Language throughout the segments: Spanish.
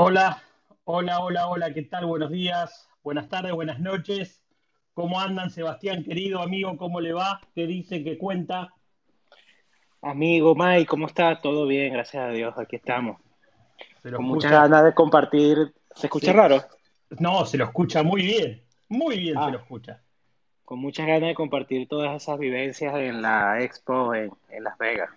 Hola, hola, hola, hola, ¿qué tal? Buenos días, buenas tardes, buenas noches. ¿Cómo andan, Sebastián, querido amigo? ¿Cómo le va? ¿Qué dice? ¿Qué cuenta? Amigo Mike, ¿cómo está? Todo bien, gracias a Dios, aquí estamos. ¿Se lo Con muchas ganas de compartir. ¿Se escucha Sí. raro? No, se lo escucha muy bien, muy bien se lo Ah, escucha. con muchas ganas de compartir todas esas vivencias en la expo en, en Las Vegas.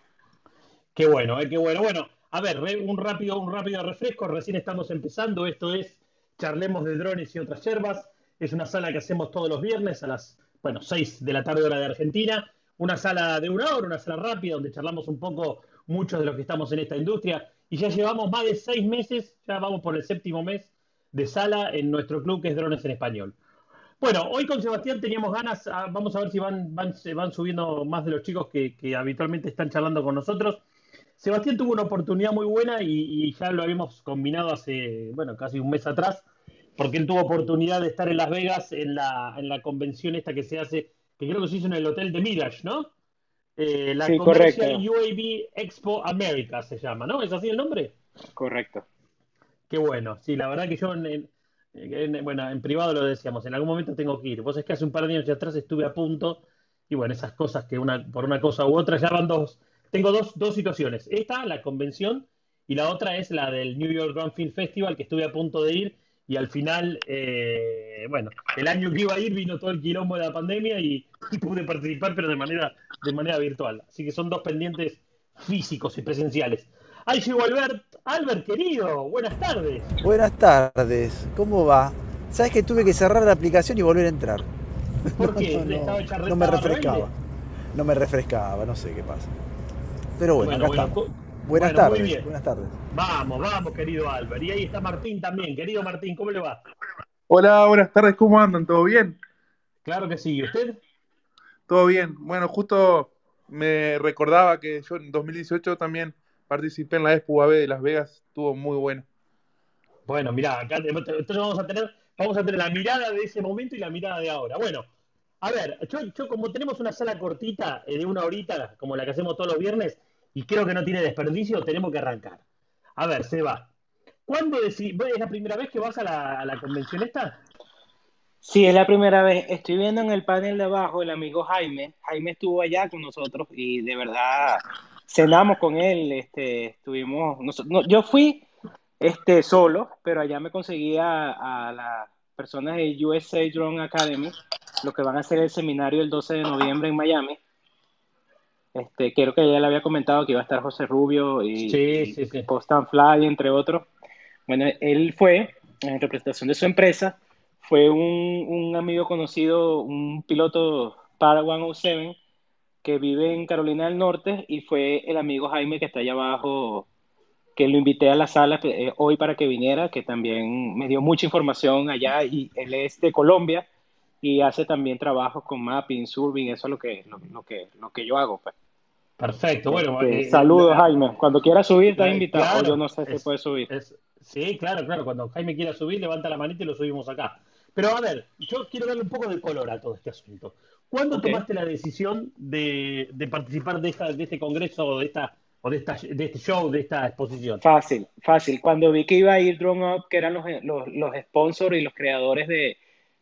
Qué bueno, eh, qué bueno. Bueno, a ver, un rápido, un rápido refresco. Recién estamos empezando. Esto es Charlemos de drones y otras yerbas. Es una sala que hacemos todos los viernes a las, bueno, 6 de la tarde hora de Argentina. Una sala de una hora, una sala rápida donde charlamos un poco muchos de los que estamos en esta industria. Y ya llevamos más de seis meses, ya vamos por el séptimo mes de sala en nuestro club que es Drones en Español. Bueno, hoy con Sebastián teníamos ganas, ah, vamos a ver si van, van, se van subiendo más de los chicos que habitualmente están charlando con nosotros. Sebastián tuvo una oportunidad muy buena y, y ya lo habíamos combinado hace, bueno, casi un mes atrás, porque él tuvo oportunidad de estar en Las Vegas en la, en la convención esta que se hace, que creo que se hizo en el hotel de Mirage, ¿no? Eh, la Sí, Commercial correcto, UAV Expo America se llama, ¿no? ¿Es así el nombre? correcto. Qué bueno, sí, la verdad que yo, en, en- en- bueno, en privado lo decíamos, en algún momento tengo que ir. Vos es que hace un par de años ya atrás estuve a punto, y bueno, esas cosas que una, por una cosa u otra ya van dos. Tengo dos, dos situaciones. Esta, la convención, y la otra es la del New York Drone Film Festival, que estuve a punto de ir, y al final, eh, bueno, el año que iba a ir vino todo el quilombo de la pandemia y, y pude participar, pero de manera, de manera virtual. Así que son dos pendientes físicos y presenciales. Ahí llegó Albert. Albert, querido, buenas tardes. Buenas tardes, ¿cómo va? Sabes que tuve que cerrar la aplicación y volver a entrar. No, ¿Por qué? no, no, ¿Estaba, no me refrescaba. No me refrescaba, no sé qué pasa. Pero bueno, Bueno, acá bueno, estamos. Buenas bueno, muy tardes, bien. buenas tardes. Vamos, vamos, querido Albert. Y ahí está Martín también. Querido Martín, ¿cómo le va? Hola, buenas tardes, ¿cómo andan? ¿Todo bien? Claro que sí. ¿Y usted? Todo bien. Bueno, justo me recordaba que yo en 2018 también participé en la Expo UAV de Las Vegas, estuvo muy bueno. Bueno, mirá, acá entonces vamos a tener, vamos a tener la mirada de ese momento y la mirada de ahora. Bueno, a ver, yo, yo como tenemos una sala cortita eh, de una horita, como la que hacemos todos los viernes, y creo que no tiene desperdicio, tenemos que arrancar. A ver, Seba, ¿cuándo ¿Es la primera vez que vas a la, la convención esta? Sí, es la primera vez. Estoy viendo en el panel de abajo el amigo Jaime. Jaime estuvo allá con nosotros y de verdad cenamos con él. Este, estuvimos, no, yo fui este, solo, pero allá me conseguí a, a las personas de USA Drone Academy, los que van a hacer el seminario el 12 de noviembre en Miami. Este, creo que ya le había comentado que iba a estar José Rubio y, sí. Post and Fly, entre otros. Bueno, él fue en representación de su empresa, fue un, un amigo conocido, un piloto para 107 que vive en Carolina del Norte y fue el amigo Jaime que está allá abajo, que lo invité a la sala eh, hoy para que viniera, que también me dio mucha información allá y él es de Colombia y hace también trabajos con mapping, surveying, eso es lo que, lo, lo que, lo que yo hago. Pues. Perfecto. Bueno, Este, eh, saludos la- Jaime, cuando quieras subir estás la- invitado, o yo claro, no sé si es, puedes subir. es, sí, claro, claro. Cuando Jaime quiera subir, levanta la manita y lo subimos acá. Pero a ver, yo quiero darle un poco de color a todo este asunto. ¿Cuándo Ok. tomaste la decisión de, de participar de, esta, de este congreso o de esta o de esta de este show, de esta exposición? Fácil, fácil. Cuando vi que iba a ir Drone Up, que eran los, los, los sponsors y los creadores de,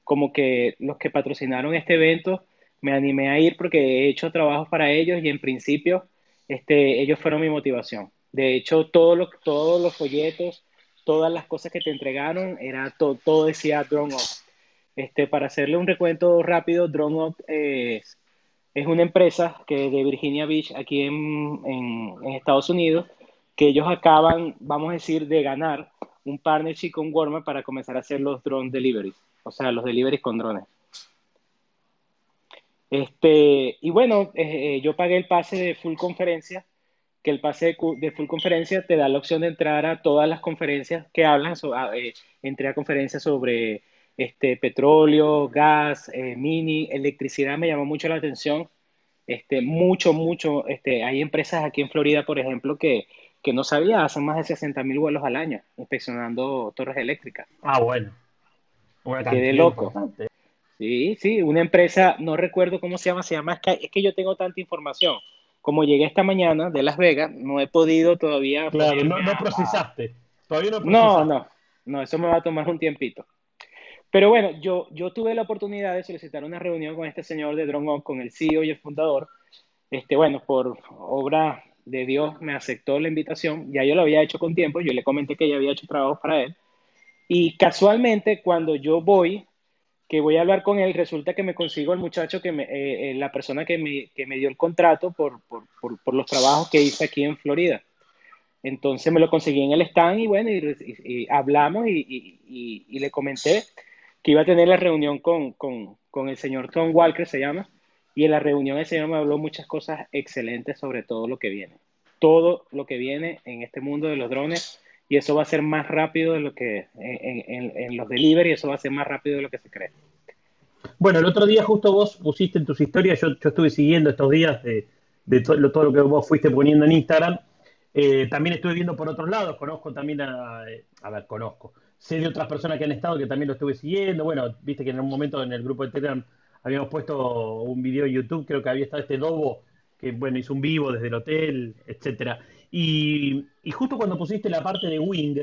como que los que patrocinaron este evento, me animé a ir porque he hecho trabajos para ellos y en principio este, ellos fueron mi motivación. De hecho, todos los, todos los folletos, todas las cosas que te entregaron, era to- todo decía Drone Up. Este, para hacerle un recuento rápido, Drone Up es, es una empresa que de Virginia Beach, aquí en, en, en Estados Unidos, que ellos acaban, vamos a decir, de ganar un partnership con Walmart para comenzar a hacer los drone deliveries, o sea, los deliveries con drones. Este, y bueno, eh, eh, yo pagué el pase de full conferencia, que el pase de, de full conferencia te da la opción de entrar a todas las conferencias que hablan, eh, entré a conferencias sobre este, petróleo, gas, mini, electricidad, me llamó mucho la atención, este, mucho, mucho, este, hay empresas aquí en Florida, por ejemplo, que, que no sabía, hacen más de 60 mil vuelos al año inspeccionando torres eléctricas. Ah, bueno, Quedé loco. importante. Sí, sí, una empresa, no recuerdo cómo se llama, se llama, es que, es que yo tengo tanta información. Como llegué esta mañana de Las Vegas, no he podido todavía Claro, no, no procesaste. Todavía no No, procesás. no, no, eso me va a tomar un tiempito. Pero bueno, yo, yo tuve la oportunidad de solicitar una reunión con este señor de DroneUp, con el CEO y el fundador. Este, bueno, por obra de Dios me aceptó la invitación. Ya yo lo había hecho con tiempo, yo le comenté que ya había hecho trabajos para él. Y casualmente, cuando yo voy, que voy a hablar con él, resulta que me consigo el muchacho, que me, eh, eh, la persona que me, que me dio el contrato por, por, por, los trabajos que hice aquí en Florida. Entonces me lo conseguí en el stand y bueno, y, hablamos y- y le comenté que iba a tener la reunión con, con, con el señor Tom Walker, se llama, y en la reunión el señor me habló muchas cosas excelentes sobre todo lo que viene. Todo lo que viene en este mundo de los drones y eso va a ser más rápido de lo que en, en- en los delivery, eso va a ser más rápido de lo que se cree. Bueno, el otro día justo vos pusiste en tus historias, yo, yo estuve siguiendo estos días de, de to- todo lo que vos fuiste poniendo en Instagram. Eh, también estuve viendo por otros lados, conozco también a, eh, a ver, conozco. Sé de otras personas que han estado que también lo estuve siguiendo. Bueno, viste que en un momento en el grupo de Telegram habíamos puesto un video en YouTube, creo que había estado este Dobo, que bueno, hizo un vivo desde el hotel, etcétera. Y, justo cuando pusiste la parte de Wing,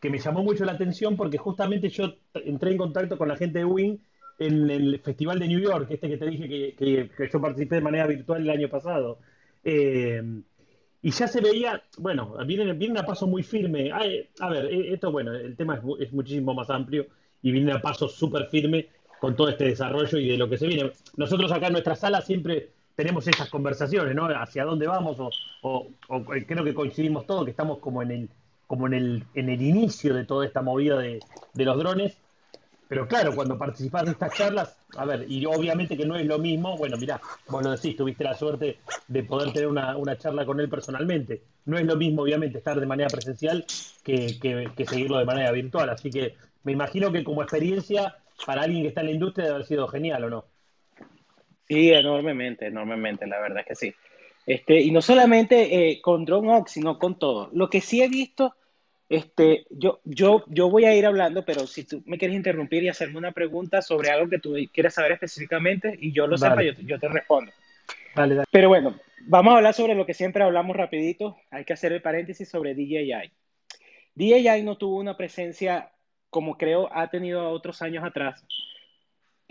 que me llamó mucho la atención porque justamente yo entré en contacto con la gente de Wing en el Festival de New York, este que te dije que, yo participé de manera virtual el año pasado. Eh, y ya se veía, bueno, vienen, vienen a paso muy firme. A ver, eh, esto, bueno, el tema es, mu- es muchísimo más amplio y vienen a paso súper firme con todo este desarrollo y de lo que se viene. Nosotros acá en nuestra sala siempre tenemos esas conversaciones, ¿no? Hacia dónde vamos o, o- o eh, creo que coincidimos todos que estamos como en el, como en el, en el inicio de toda esta movida de, de los drones. Pero claro, cuando participás de estas charlas, a ver, y obviamente que no es lo mismo, bueno, mirá, vos lo decís, tuviste la suerte de poder tener una, una charla con él personalmente. No es lo mismo, obviamente, estar de manera presencial que, que- seguirlo de manera virtual. Así que me imagino que como experiencia, para alguien que está en la industria, debe haber sido genial, ¿o no? Sí, enormemente, enormemente, la verdad es que sí. Este, y no solamente eh, con DroneOx, sino con todo. Lo que sí he visto, este, yo, yo, yo voy a ir hablando, pero si tú me quieres interrumpir y hacerme una pregunta sobre algo que tú quieres saber específicamente y yo lo sepa, Dale. yo, yo te respondo. Dale, dale. Pero bueno, vamos a hablar sobre lo que siempre hablamos rapidito. Hay que hacer el paréntesis sobre DJI. DJI no tuvo una presencia como creo ha tenido otros años atrás.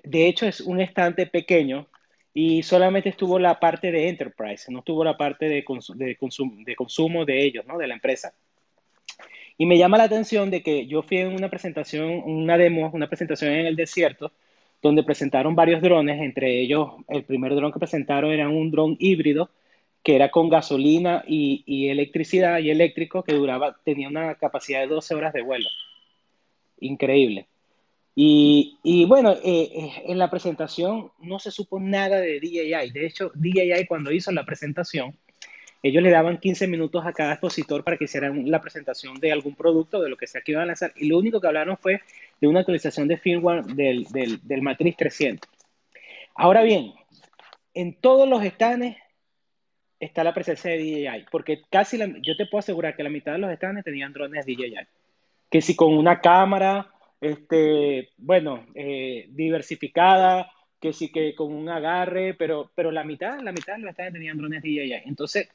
De hecho, es un estante pequeño y solamente estuvo la parte de enterprise, no estuvo la parte de, consu- de, consum- de consumo de ellos, ¿no? De la empresa. Y me llama la atención de que yo fui en una presentación, una demo, una presentación en el desierto, donde presentaron varios drones, entre ellos el primer dron que presentaron era un dron híbrido que era con gasolina y, y electricidad y eléctrico que duraba, tenía una capacidad de 12 horas de vuelo. Increíble. Y, bueno, eh, eh, en la presentación no se supo nada de DJI. De hecho, DJI cuando hizo la presentación, ellos le daban 15 minutos a cada expositor para que hicieran la presentación de algún producto, de lo que sea que iban a lanzar. Y lo único que hablaron fue de una actualización de firmware del, del, del Matrix 300. Ahora bien, en todos los stands está la presencia de DJI, porque casi yo te puedo asegurar que la mitad de los stands tenían drones DJI. Que si con una cámara, este, bueno, eh, diversificada, que sí que con un agarre, pero, pero la mitad, la mitad los stands tenían drones DJI. Entonces,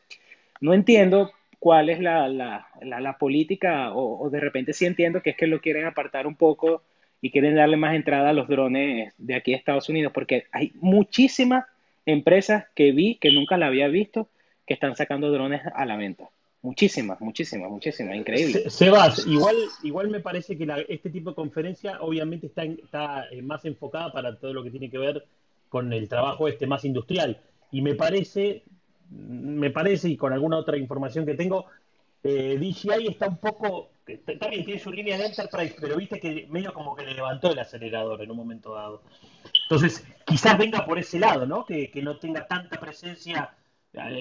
no entiendo cuál es la, la, la, la política, o, o de repente sí entiendo que es que lo quieren apartar un poco y quieren darle más entrada a los drones de aquí a Estados Unidos, porque hay muchísimas empresas que vi, que nunca la había visto, que están sacando drones a la venta. Muchísimas, muchísimas, muchísimas, increíble. Se- Sebas, igual, igual me parece que la- este tipo de conferencia obviamente está, en- está eh, más enfocada para todo lo que tiene que ver con el trabajo este más industrial. Y me parece, me parece, y con alguna otra información que tengo, eh, DJI está un poco, también tiene su línea de Enterprise, pero viste que medio como que le levantó el acelerador en un momento dado. Entonces, quizás venga por ese lado, ¿no? Que, que no tenga tanta presencia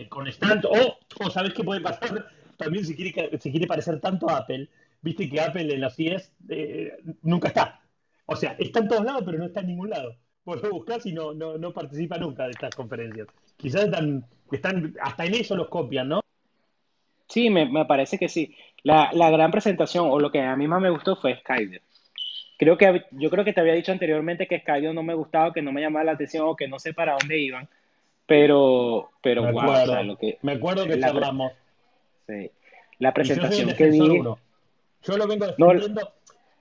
con stand. O, o ¿sabes qué puede pasar? También si quiere, si quiere parecer tanto Apple, viste que Apple en las CES eh, nunca está. O sea, está en todos lados, pero no está en ningún lado. Vos lo buscás y no, no, no participa nunca de estas conferencias. Quizás están, hasta en eso los copian, ¿no? Sí, me, me parece que sí. La, la gran presentación, o lo que a mí más me gustó fue Skydio. Creo que, yo creo que te había dicho anteriormente que Skydio no me gustaba, que no me llamaba la atención o que no sé para dónde iban. Pero, pero Me wow, acuerdo, o sea, lo que, me acuerdo que la charlamos. sí. La yo presentación que vi, uno. Yo lo vengo defendiendo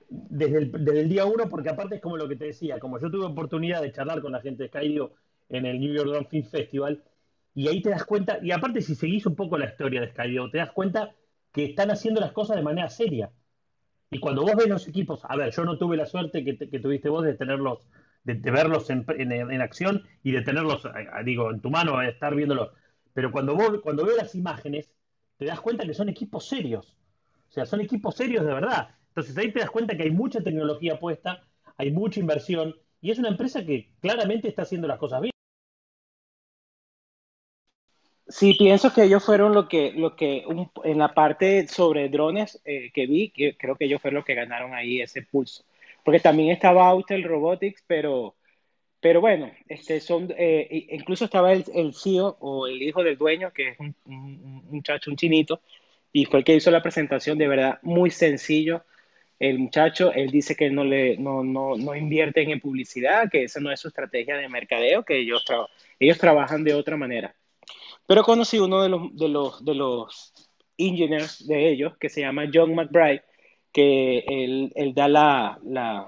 desde, el, desde el día uno, porque aparte es como lo que te decía, como yo tuve oportunidad de charlar con la gente de Skydio en el New York Drone Film Festival, y ahí te das cuenta, y aparte si seguís un poco la historia de Skydio, te das cuenta que están haciendo las cosas de manera seria. Y cuando vos ves los equipos, a ver, yo no tuve la suerte que, tuviste vos de tenerlos, de, verlos en, acción y de tenerlos, digo, en tu mano, estar viéndolos. Pero cuando vos, cuando ves las imágenes, te das cuenta que son equipos serios. O sea, son equipos serios de verdad. Entonces ahí te das cuenta que hay mucha tecnología puesta, hay mucha inversión, y es una empresa que claramente está haciendo las cosas bien. Sí, pienso que ellos fueron lo que, lo que en la parte sobre drones eh, que vi, que creo que ellos fueron los que ganaron ahí ese pulso. Porque también estaba Autel Robotics, pero, pero bueno, este son, eh, incluso estaba el, el, CEO o el hijo del dueño, que es un, un, muchacho, un chinito, y fue el que hizo la presentación, de verdad, muy sencillo. El muchacho, él dice que no, le, no, no, no invierten en publicidad, que esa no es su estrategia de mercadeo, que ellos, ellos trabajan de otra manera. Pero conocí uno de los, de los, de los engineers de ellos, que se llama John McBride, que él, él da la, la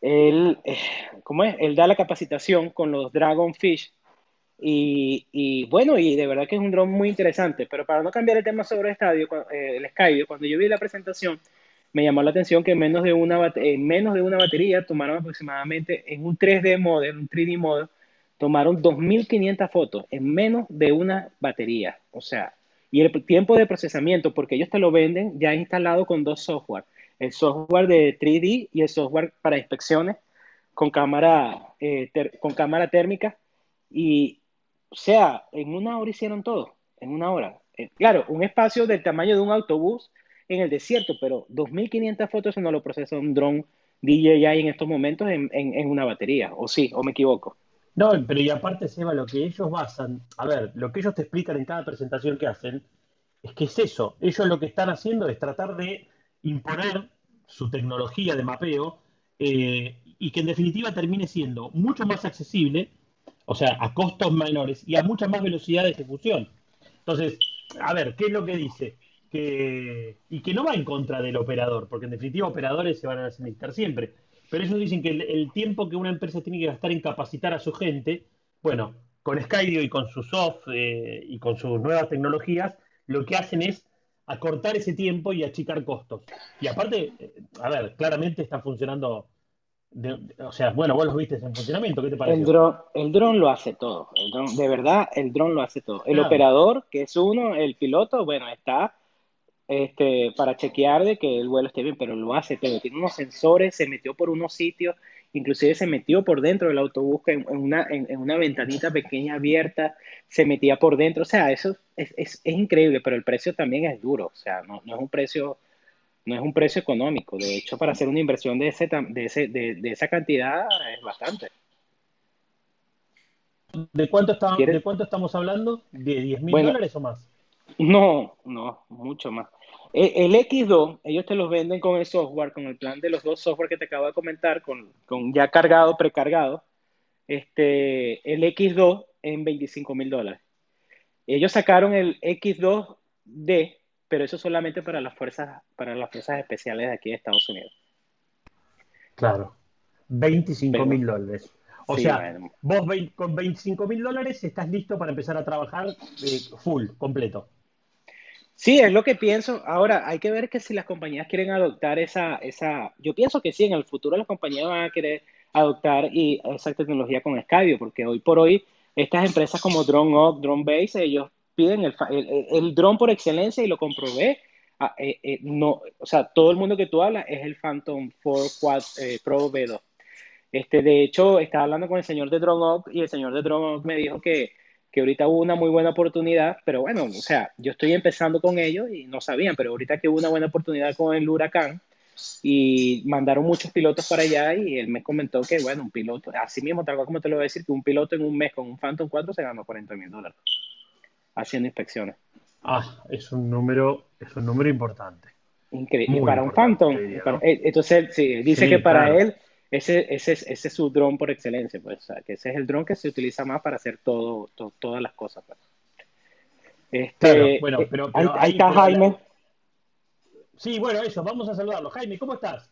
él, eh, ¿cómo es? Él da la capacitación con los Dragonfish y, y, bueno, y de verdad que es un dron muy interesante, pero para no cambiar el tema sobre el estadio, eh, el Skydio, cuando yo vi la presentación, me llamó la atención que en menos de una, en menos de una batería tomaron aproximadamente en un 3D model, un 3D model, tomaron 2.500 fotos en menos de una batería. O sea, y el tiempo de procesamiento, porque ellos te lo venden ya instalado con dos software. El software de 3D y el software para inspecciones con cámara, eh, con cámara térmica. Y, o sea, en una hora hicieron todo, en una hora. Eh, claro, un espacio del tamaño de un autobús en el desierto, pero 2.500 fotos no lo procesa un dron DJI en estos momentos en, en una batería. ¿O sí? ¿O me equivoco? No, pero y aparte, Seba, lo que ellos basan, a ver, lo que ellos te explican en cada presentación que hacen, es que es eso. Ellos lo que están haciendo es tratar de imponer su tecnología de mapeo eh, y que en definitiva termine siendo mucho más accesible, o sea, a costos menores y a mucha más velocidad de ejecución. Entonces, a ver, ¿qué es lo que dice? Que, y que no va en contra del operador, porque en definitiva operadores se van a necesitar siempre pero ellos dicen que el, tiempo que una empresa tiene que gastar en capacitar a su gente, bueno, con Skydio y con su soft eh, y con sus nuevas tecnologías, lo que hacen es acortar ese tiempo y achicar costos. Y aparte, eh, a ver, claramente está funcionando. o sea, bueno, vos los viste en funcionamiento, ¿qué te parece? El dron, el dron lo hace todo. El de verdad, el dron lo hace todo. El operador, que es uno, el piloto, bueno, está este, para chequear de que el vuelo esté bien, pero lo hace pero Tiene unos sensores, se metió por unos sitios, inclusive se metió por dentro del autobús en, una, en, una ventanita pequeña abierta, se metía por dentro. O sea, eso es, es, es increíble, pero el precio también es duro. O sea, no, no, es un precio no es un precio económico. De hecho, para hacer una inversión de, ese, de, ese, de, de esa cantidad es bastante. ¿De cuánto, está, ¿De cuánto estamos hablando? ¿De 10 mil dólares o más? No, no, mucho más. E, el, X2, ellos te los venden con el software, con el plan de los dos software que te acabo de comentar, con, ya cargado, precargado. Este, el X2 en 25 mil dólares. Ellos sacaron el X2D, pero eso solamente para las fuerzas, para las fuerzas especiales de aquí de Estados Unidos. Claro, 25 mil dólares. O sea, vos con 25 mil dólares estás listo para empezar a trabajar eh, full, completo. Sí, es lo que pienso. Ahora, hay que ver que si las compañías quieren adoptar esa, esa, yo pienso que sí, en el futuro las compañías van a querer adoptar y esa tecnología con Skydio, porque hoy por hoy estas empresas como DroneUp, DroneBase, ellos piden el, el, el drone por excelencia y lo comprobé. Ah, eh, eh, no, o sea, todo el mundo que tú hablas es el Phantom 4 Quad eh, Pro V2. Este, de hecho, estaba hablando con el señor de DroneUp y el señor de DroneUp me dijo que que ahorita hubo una muy buena oportunidad, pero bueno, o sea, yo estoy empezando con ellos y no sabían, pero ahorita que hubo una buena oportunidad con el huracán y mandaron muchos pilotos para allá y él me comentó que, bueno, un piloto, así mismo, tal cual como te lo voy a decir, que un piloto en un mes con un Phantom 4 se ganó 40 mil dólares haciendo inspecciones. Ah, es un número, es un número importante. Increíble. para un Phantom, eh, entonces sí, dice que para él ese, ese, ese es su dron por excelencia, pues, o sea, que ese es el dron que se utiliza más para hacer todo, todas las cosas. Pues. Este, bueno, eh, pero, ahí, está Jaime. Sí, bueno, eso, vamos a saludarlo. Jaime, ¿cómo estás?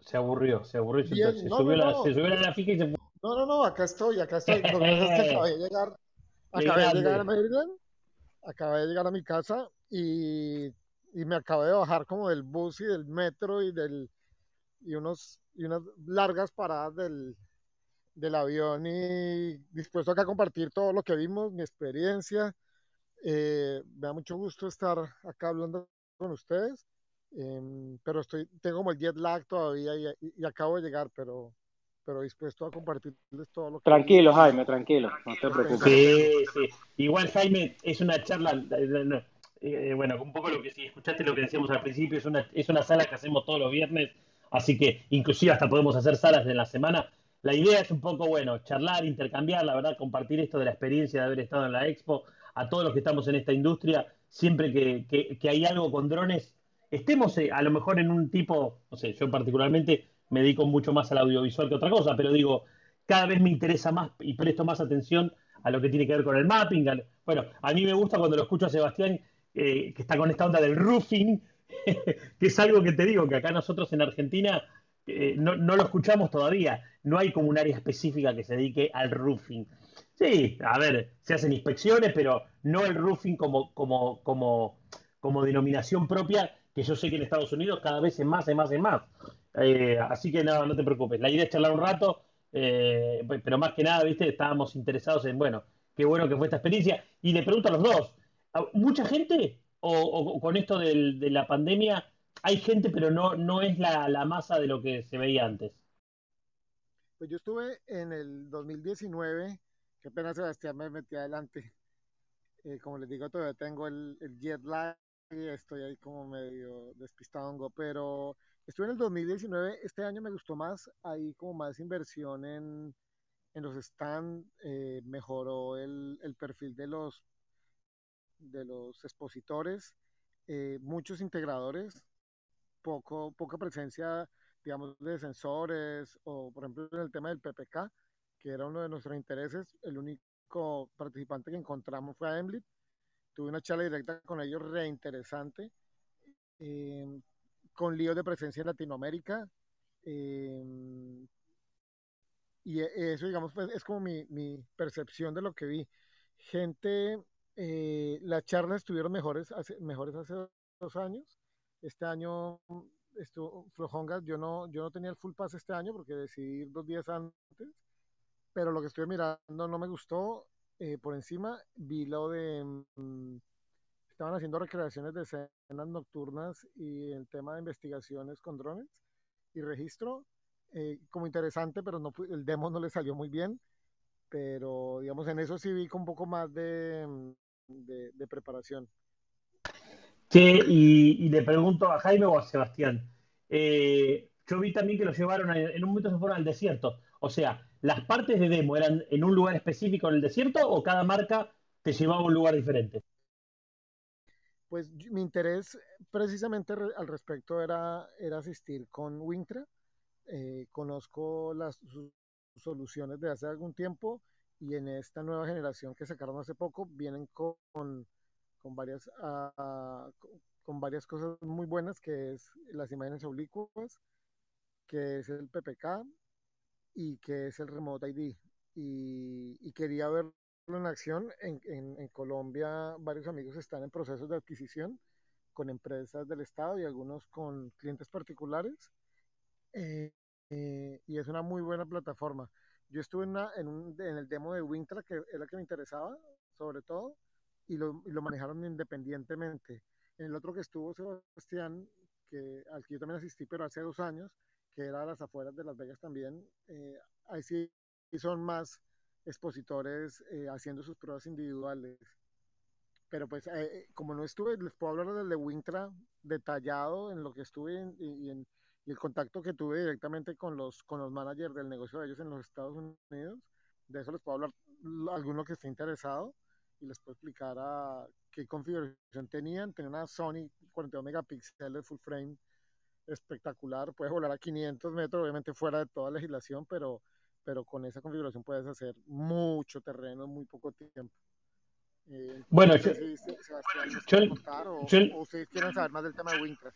Se aburrió, se aburrió. se, Bien, se no, subió no, la, no. se subió la fija y se fue. No, no, no, acá estoy, acá estoy. Lo que pasa es que acabé de llegar, acabé de llegar a. Maryland, acabé de llegar a mi casa y, y me acabé de bajar como del bus y del metro y del y unos y unas largas paradas del, del avión y dispuesto acá a compartir todo lo que vimos, mi experiencia. Eh, me da mucho gusto estar acá hablando con ustedes, em, pero estoy, tengo como el jet lag todavía y, y- y acabo de llegar, pero, pero dispuesto a compartirles todo lo que Tranquilo, Jaime, tranquilo, no te preocupes. Sí, sí. Igual, Jaime, es una charla. Eh, eh, bueno, un poco lo que si escuchaste lo que decíamos al principio, es una, es una sala que hacemos todos los viernes, así que inclusive hasta podemos hacer salas de la semana. La idea es un poco, bueno, charlar, intercambiar, la verdad, compartir esto de la experiencia de haber estado en la expo, a todos los que estamos en esta industria, siempre que, que- hay algo con drones, estemos eh, a lo mejor en un tipo, no sé, yo particularmente me dedico mucho más al audiovisual que otra cosa, pero digo, cada vez me interesa más y presto más atención a lo que tiene que ver con el mapping. bueno, a mí me gusta cuando lo escucho a Sebastián, eh, que está con esta onda del roofing, que es algo que te digo, que acá nosotros en Argentina eh, no, no lo escuchamos todavía. No hay como un área específica que se dedique al roofing. Sí, a ver, se hacen inspecciones, pero no el roofing como, como, como, como denominación propia, que yo sé que en Estados Unidos cada vez es más, es más, es más. Eh, así que no, no te preocupes. La idea es charlar un rato, pero más que nada, viste, estábamos interesados en, bueno, qué bueno que fue esta experiencia. Y le pregunto a los dos, ¿a- ¿mucha gente o, con esto del- de la pandemia hay gente, pero no, no es la, la masa de lo que se veía antes? Pues yo estuve en el 2019, qué pena Sebastián me metí adelante. Eh, como les digo, todavía tengo el, el jet lag y estoy ahí como medio despistado, pero estuve en el 2019, este año me gustó más, hay como más inversión en, en los stands, eh, mejoró el, el perfil de los, de los expositores, eh, muchos integradores, poco, poca presencia, digamos, de sensores o, por ejemplo, en el tema del PPK, que era uno de nuestros intereses, el único participante que encontramos fue a Emblit. Tuve una charla directa con ellos reinteresante, eh, con líos de presencia en Latinoamérica. eh, y e- eso, digamos, pues, es como mi, mi percepción de lo que vi. Gente, eh, las charlas estuvieron mejores hace, mejores hace dos años. Este año estuvo flojongas. Yo no, yo no tenía el full pass este año porque decidí ir dos días antes, pero lo que estuve mirando no me gustó. Eh, por encima vi lo de... mm, estaban haciendo recreaciones de escenas nocturnas y el tema de investigaciones con drones y registro. eh, como interesante, pero no, el demo no le salió muy bien. Pero digamos, en eso sí vi con un poco más de, mm, de, de preparación. Che, y, y le pregunto a Jaime o a Sebastián. eh, yo vi también que lo llevaron, a- en un momento se fueron al desierto. O sea, ¿las partes de demo eran en un lugar específico en el desierto o cada marca te llevaba a un lugar diferente? Pues mi interés precisamente re- al respecto era, era asistir con Wintra. Eh, conozco las sus soluciones de hace algún tiempo y en esta nueva generación que sacaron hace poco vienen con, con varias, ah, con varias cosas muy buenas, que es las imágenes oblicuas, que es el PPK y que es el Remote ID. Y, quería verlo en acción. En, en, en Colombia varios amigos están en procesos de adquisición con empresas del Estado y algunos con clientes particulares. Eh, eh, y es una muy buena plataforma. Yo estuve en, una, en, un, en, el demo de Wintra, que era el que me interesaba, sobre todo, y lo, y lo, manejaron independientemente. En el otro que estuvo Sebastián, que, al que yo también asistí, pero hace dos años, que era a las afueras de Las Vegas también, eh, ahí sí son más expositores eh, haciendo sus pruebas individuales. Pero pues, eh, como no estuve, les puedo hablar del de Wintra detallado en lo que estuve en, y, en, y el contacto que tuve directamente con los, con los managers del negocio de ellos en los Estados Unidos. De eso les puedo hablar alguno que esté interesado y les puedo explicar a qué configuración tenían. Tenía una Sony 42 megapíxeles full frame espectacular. Puedes volar a 500 metros, obviamente fuera de toda legislación, pero, pero con esa configuración puedes hacer mucho terreno en muy poco tiempo. Eh, Bueno, no yo, si yo, quiere contar o, yo, o ustedes quieren saber más del tema de Wintra.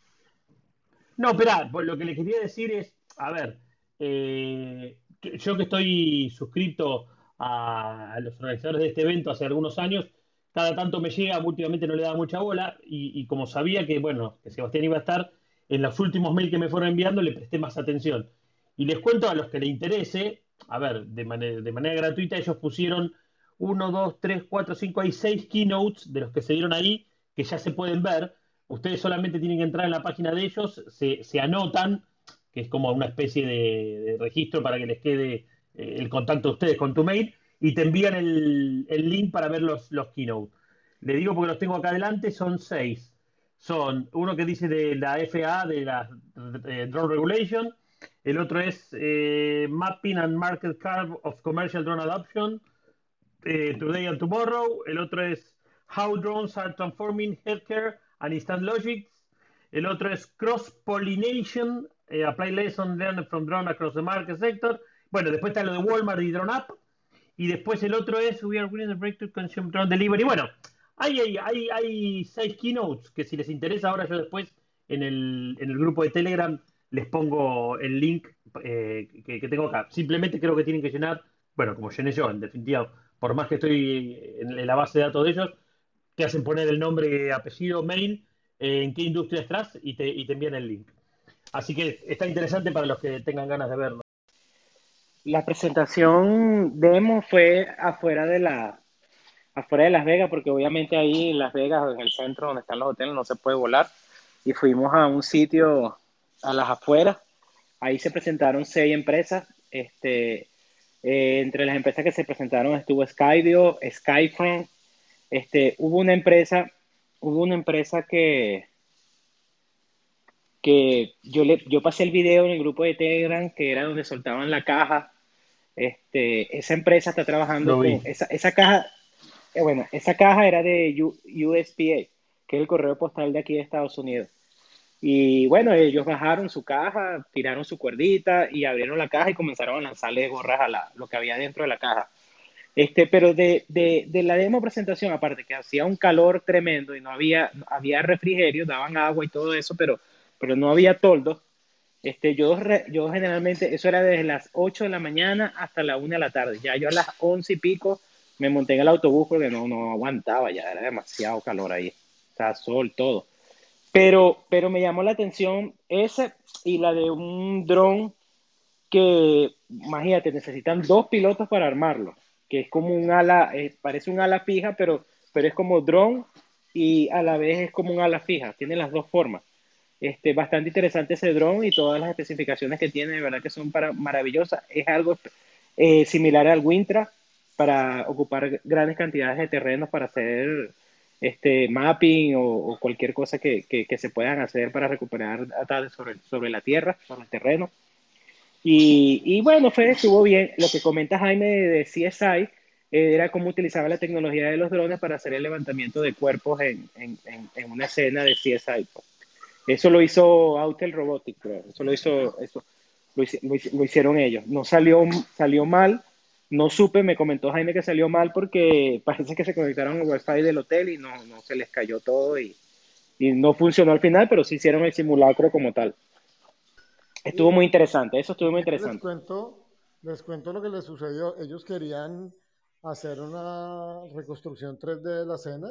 No, espera, pues lo que le quería decir es, a ver, eh, yo que estoy suscrito a, los organizadores de este evento hace algunos años, cada tanto me llega, últimamente no le daba mucha bola, y, como sabía que, bueno, que Sebastián iba a estar, en los últimos mails que me fueron enviando le presté más atención. Y les cuento a los que le interese, a ver, de manera, de manera gratuita, ellos pusieron uno, dos, tres, cuatro, cinco, hay seis keynotes de los que se dieron ahí, que ya se pueden ver. Ustedes solamente tienen que entrar en la página de ellos, se, se anotan, que es como una especie de, registro para que les quede eh, el contacto de ustedes con tu mail, y te envían el, el link para ver los, los keynote. Le digo porque los tengo acá adelante, son seis. Son uno que dice de la FAA, de la eh, Drone Regulation, el otro es eh, Mapping and Market Curve of Commercial Drone Adoption, Today and Tomorrow, el otro es How Drones Are Transforming Healthcare and Instant Logics, el otro es Cross Pollination, eh, Apply Lesson Learned from Drone Across the Market Sector. Bueno, después está lo de Walmart y Drone App, y después el otro es We are winning the breakthrough consumer drone delivery. Bueno, hay, hay, hay, seis keynotes que si les interesa ahora yo después en el, en el grupo de Telegram les pongo el link eh, que tengo acá. Simplemente creo que tienen que llenar, bueno, como llené yo, en definitiva, por más que estoy en la base de datos de ellos, te hacen poner el nombre, apellido, mail, eh, en qué industria estás y te, y te envían el link. Así que está interesante para los que tengan ganas de verlo. La presentación demo fue afuera de la, afuera de Las Vegas, porque obviamente ahí en Las Vegas, en el centro donde están los hoteles, no se puede volar. Y fuimos a un sitio a las afueras. Ahí se presentaron seis empresas. Este, eh, entre las empresas que se presentaron estuvo Skydio, Skyfront. Este, hubo una empresa, hubo una empresa que, que yo, le, yo pasé el video en el grupo de Telegram, que era donde soltaban la caja. Este, esa empresa está trabajando con esa, esa caja, eh, bueno, esa caja era de USPA, que es el correo postal de aquí de Estados Unidos. Y bueno, ellos bajaron su caja, tiraron su cuerdita y abrieron la caja y comenzaron a lanzarle gorras a la, lo que había dentro de la caja. Este, pero de, de, de la demo presentación, aparte que hacía un calor tremendo y no había, había refrigerio, daban agua y todo eso, pero, pero no había toldo. Este, yo, yo generalmente, eso era desde las 8 de la mañana hasta la 1 de la tarde. Ya yo a las 11 y pico me monté en el autobús porque no, no aguantaba, ya era demasiado calor ahí. Estaba sol, todo. Pero, pero me llamó la atención esa y la de un dron que, imagínate, necesitan dos pilotos para armarlo, que es como un ala, parece un ala fija, pero, pero es como dron y a la vez es como un ala fija, tiene las dos formas. Este, bastante interesante ese dron y todas las especificaciones que tiene, de verdad que son para, maravillosas. Es algo eh, similar al Wintra para ocupar grandes cantidades de terrenos para hacer este mapping o, o cualquier cosa que, que, que, se puedan hacer para recuperar datos sobre, sobre la tierra, sobre el terreno. Y, bueno, fue, estuvo bien. Lo que comenta Jaime de CSI eh, era cómo utilizaba la tecnología de los drones para hacer el levantamiento de cuerpos en, una escena de CSI. Eso lo hizo Autel Robotics, creo. Eso lo hizo, eso lo, hicieron ellos. No salió, salió mal. No supe, me comentó Jaime que salió mal porque parece que se conectaron al wifi del hotel y no, no se les cayó todo y no funcionó al final, pero sí hicieron el simulacro como tal. Estuvo muy interesante, eso estuvo muy interesante. Les cuento, les cuento lo que les sucedió. Ellos querían hacer una reconstrucción 3D de la escena,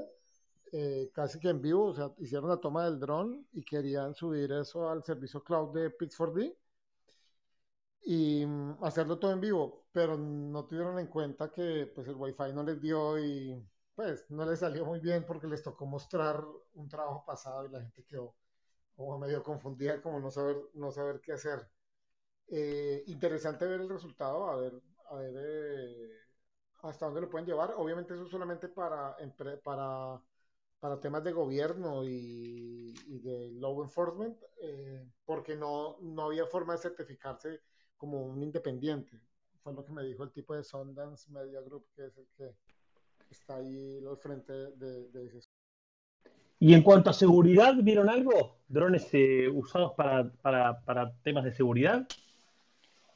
eh, casi que en vivo, o sea, hicieron la toma del dron y querían subir eso al servicio cloud de Pix4D y mm, hacerlo todo en vivo, pero no tuvieron en cuenta que pues el wifi no les dio y pues no les salió muy bien porque les tocó mostrar un trabajo pasado y la gente quedó como medio confundida, como no saber, no saber qué hacer. Eh, interesante ver el resultado, a ver, a ver eh, hasta dónde lo pueden llevar. Obviamente eso es solamente para, para, para temas de gobierno y, y de law enforcement, eh, porque no, no había forma de certificarse como un independiente. Fue lo que me dijo el tipo de Sundance Media Group, que es el que está ahí al frente de, de ese. Y en cuanto a seguridad, ¿vieron algo? ¿Drones eh, usados para, para, para, temas de seguridad?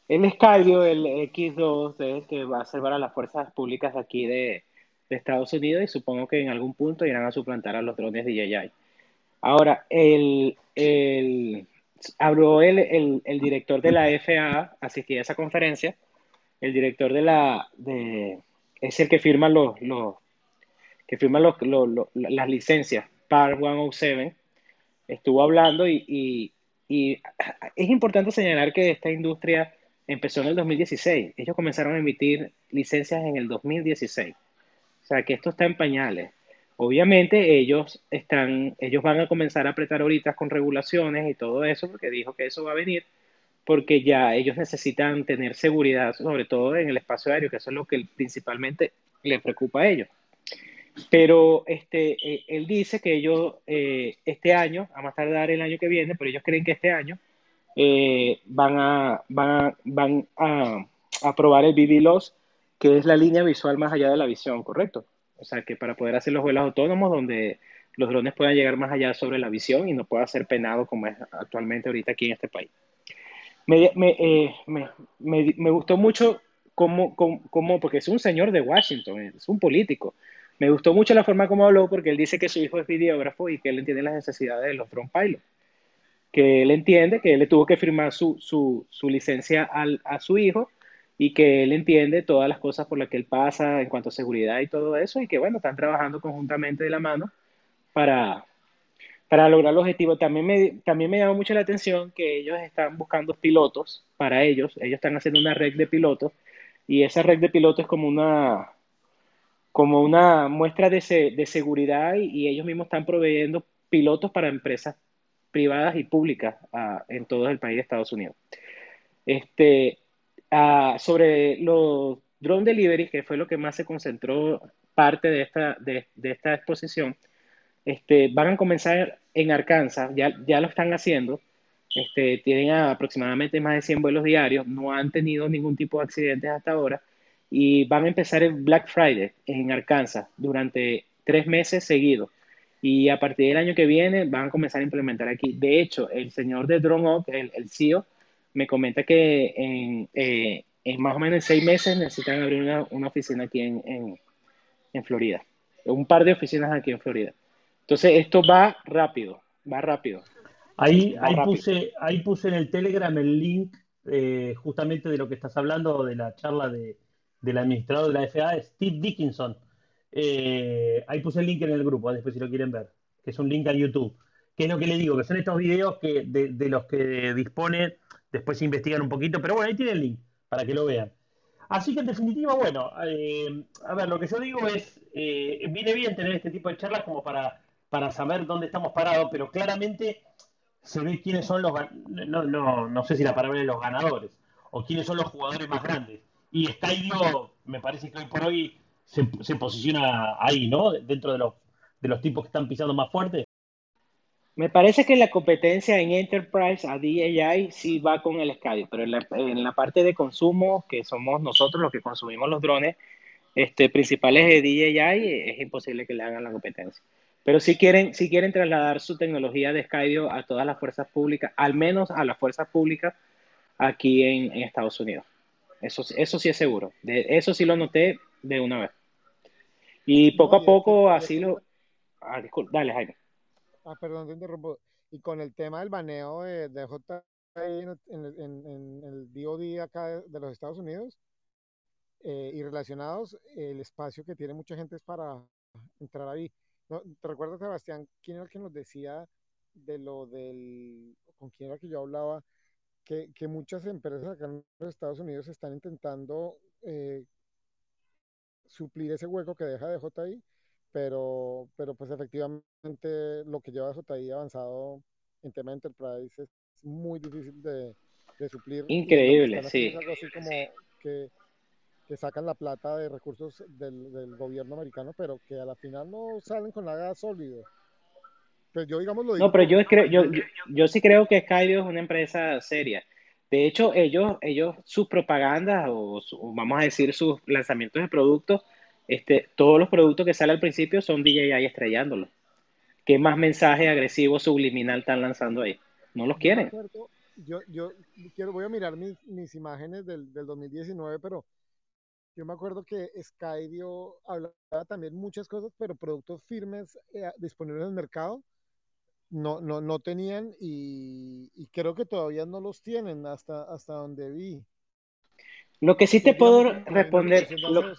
El Skydio, el X2, es que va a ser para las fuerzas públicas de aquí de, de Estados Unidos y supongo que en algún punto irán a suplantar a los drones DJI. Ahora, el, el, habló el, el, el, director de la FAA, asistí a esa conferencia, el director de la, de, es el que firma los, los que firma los, los, las licencias PAR 107, estuvo hablando y, es importante señalar que esta industria empezó en el 2016. Ellos comenzaron a emitir licencias en el 2016. O sea que esto está en pañales. Obviamente ellos están, ellos van a comenzar a apretar ahorita con regulaciones y todo eso, porque dijo que eso va a venir, porque ya ellos necesitan tener seguridad, sobre todo en el espacio aéreo, que eso es lo que principalmente les preocupa a ellos. Pero este, eh, él dice que ellos eh, este año, a más tardar el año que viene, pero ellos creen que este año eh, van, a, van, a, van a aprobar el BBLOS, que es la línea visual más allá de la visión, ¿correcto? O sea, que para poder hacer los vuelos autónomos donde los drones puedan llegar más allá sobre la visión y no pueda ser penado como es actualmente ahorita aquí en este país. Me, me, eh, me, me gustó mucho cómo, cómo, porque es un señor de Washington, es un político. Me gustó mucho la forma como habló porque él dice que su hijo es videógrafo y que él entiende las necesidades de los drone pilots. Que él entiende que él le tuvo que firmar su, su, su licencia al, a su hijo y que él entiende todas las cosas por las que él pasa en cuanto a seguridad y todo eso, y que bueno, están trabajando conjuntamente de la mano para, para lograr el objetivo. También me, también me llama mucho la atención que ellos están buscando pilotos para ellos, ellos están haciendo una red de pilotos, y esa red de pilotos es como una, como una muestra de, de seguridad y, ellos mismos están proveyendo pilotos para empresas privadas y públicas uh, en todo el país de Estados Unidos. Este, Uh, sobre los drone delivery, que fue lo que más se concentró parte de esta, de, de esta exposición, este, van a comenzar en Arkansas, ya, ya lo están haciendo, este, tienen aproximadamente más de 100 vuelos diarios, no han tenido ningún tipo de accidentes hasta ahora, y van a empezar el Black Friday en Arkansas durante tres meses seguidos. Y a partir del año que viene van a comenzar a implementar aquí. De hecho, el señor de Drone el, el CEO, me comenta que en, eh, en, más o menos seis meses necesitan abrir una, una oficina aquí en, en, en, Florida. Un par de oficinas aquí en Florida. Entonces, esto va rápido, va rápido. Ahí, va ahí, rápido. Puse, ahí puse en el Telegram el link eh, justamente de lo que estás hablando, de la charla de, del administrador de la FAA, Steve Dickinson. Eh, ahí puse el link en el grupo, después si lo quieren ver, que es un link a YouTube. Que es lo que le digo, que son estos videos que, de, los que dispone Después investigan un poquito, pero bueno, ahí tiene el link para que lo vean. Así que en definitiva, bueno, eh, a ver, lo que yo digo es, eh, viene bien tener este tipo de charlas como para, para saber dónde estamos parados, pero claramente se ve quiénes son los, no, no, no sé si la palabra es los ganadores, o quiénes son los jugadores más grandes. Y Skydio, me parece que hoy por hoy se, posiciona ahí, ¿no? Dentro de los, de los tipos que están pisando más fuerte. Me parece que la competencia en Enterprise a DJI sí va con el Skydio, pero en la, en la, parte de consumo, que somos nosotros los que consumimos los drones este, principales de DJI, es imposible que le hagan la competencia. Pero si quieren, si quieren trasladar su tecnología de Skydio a todas las fuerzas públicas, al menos a las fuerzas públicas aquí en, en Estados Unidos. Eso, eso sí es seguro. De, eso sí lo noté de una vez. Y poco a poco así lo... Ah, disculpa, dale, Jaime. Ah, perdón, te interrumpo. Y con el tema del baneo de, de JI en, en, en, el DOD acá de, de los Estados Unidos eh, y relacionados, el espacio que tiene mucha gente es para entrar ahí. ¿No? ¿Te recuerdas, Sebastián, quién era el que nos decía de lo del, con quién era que yo hablaba, que, que muchas empresas acá en los Estados Unidos están intentando eh, suplir ese hueco que deja de JI pero, pero pues efectivamente lo que lleva JI avanzado en tema de Enterprise es muy difícil de, de suplir. Increíble, sí. Algo así como que, que, sacan la plata de recursos del, del, gobierno americano, pero que a la final no salen con nada sólido. Pues yo, digamos, lo digo. No, pero yo, creo, yo, yo, yo sí creo que Skydio es una empresa seria. De hecho, ellos, ellos sus propagandas o, su, vamos a decir sus lanzamientos de productos este, todos los productos que salen al principio son DJI estrellándolos. ¿Qué más mensaje agresivo subliminal están lanzando ahí? No los quieren. Yo, yo quiero, voy a mirar mis, mis imágenes del, del 2019, pero yo me acuerdo que Skydio hablaba también muchas cosas, pero productos firmes eh, disponibles en el mercado no, no, no tenían y, y, creo que todavía no los tienen hasta, hasta donde vi. Lo que sí te puedo responder, lo,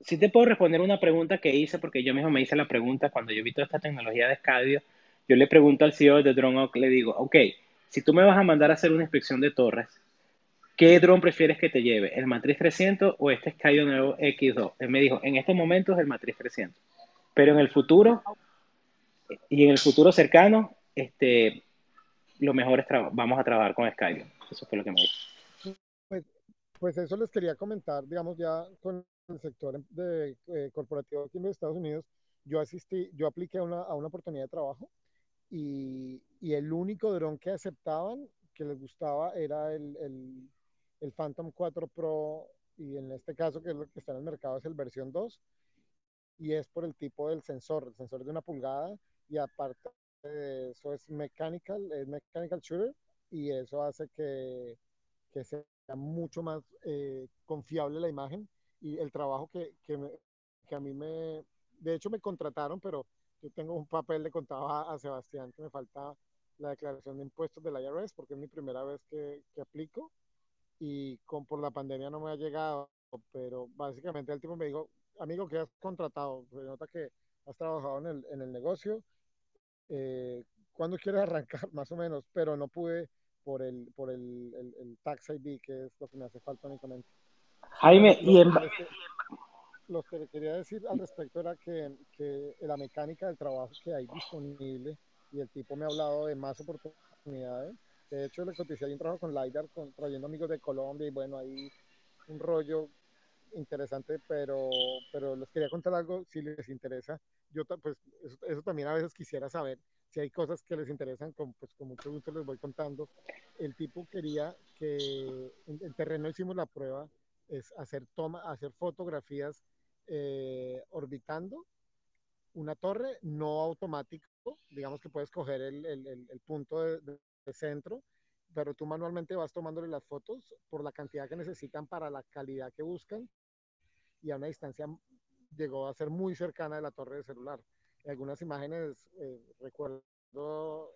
sí te puedo responder una pregunta que hice, porque yo mismo me hice la pregunta cuando yo vi toda esta tecnología de Scadio, yo le pregunto al CEO de DroneOk, le digo, ok, si tú me vas a mandar a hacer una inspección de torres, ¿qué drone prefieres que te lleve? ¿El Matriz 300 o este Skydio nuevo X2? Él me dijo, en estos momentos el Matriz 300. Pero en el futuro, y en el futuro cercano, este, lo mejor es vamos a trabajar con Skydio. Eso fue lo que me dijo. Pues, pues eso les quería comentar, digamos, ya con el sector de, eh, corporativo aquí en los Estados Unidos. Yo asistí, yo apliqué a una, a una oportunidad de trabajo y, y, el único dron que aceptaban, que les gustaba, era el, el, el Phantom 4 Pro y en este caso, que es lo que está en el mercado, es el versión 2 y es por el tipo del sensor. El sensor de una pulgada y aparte de eso es mechanical, es mechanical shooter y eso hace que, que sea mucho más eh, confiable la imagen y el trabajo que, que, me, que, a mí me, de hecho me contrataron, pero yo tengo un papel, le contaba a Sebastián que me falta la declaración de impuestos del IRS porque es mi primera vez que, que aplico y con, por la pandemia no me ha llegado, pero básicamente el tipo me dijo, amigo, que has contratado? Se nota que has trabajado en el, en el negocio eh, cuándo quieres arrancar, más o menos, pero no pude por el, por el, el, Tax ID, que es lo que me hace falta únicamente. Jaime, y en... Lo que le quería decir al respecto era que, que, la mecánica del trabajo que hay disponible, y el tipo me ha hablado de más oportunidades. De hecho, le coticé un trabajo con LiDAR, con, trayendo amigos de Colombia, y bueno, hay un rollo interesante, pero, pero les quería contar algo si les interesa. Yo, pues, eso, también a veces quisiera saber si hay cosas que les interesan, con, pues con mucho gusto les voy contando. El tipo quería que en, terreno hicimos la prueba, es hacer, toma, hacer fotografías eh, orbitando una torre no automático, digamos que puedes coger el, el, el punto de, de, centro, pero tú manualmente vas tomándole las fotos por la cantidad que necesitan para la calidad que buscan y a una distancia llegó a ser muy cercana de la torre de celular. En algunas imágenes, eh, recuerdo,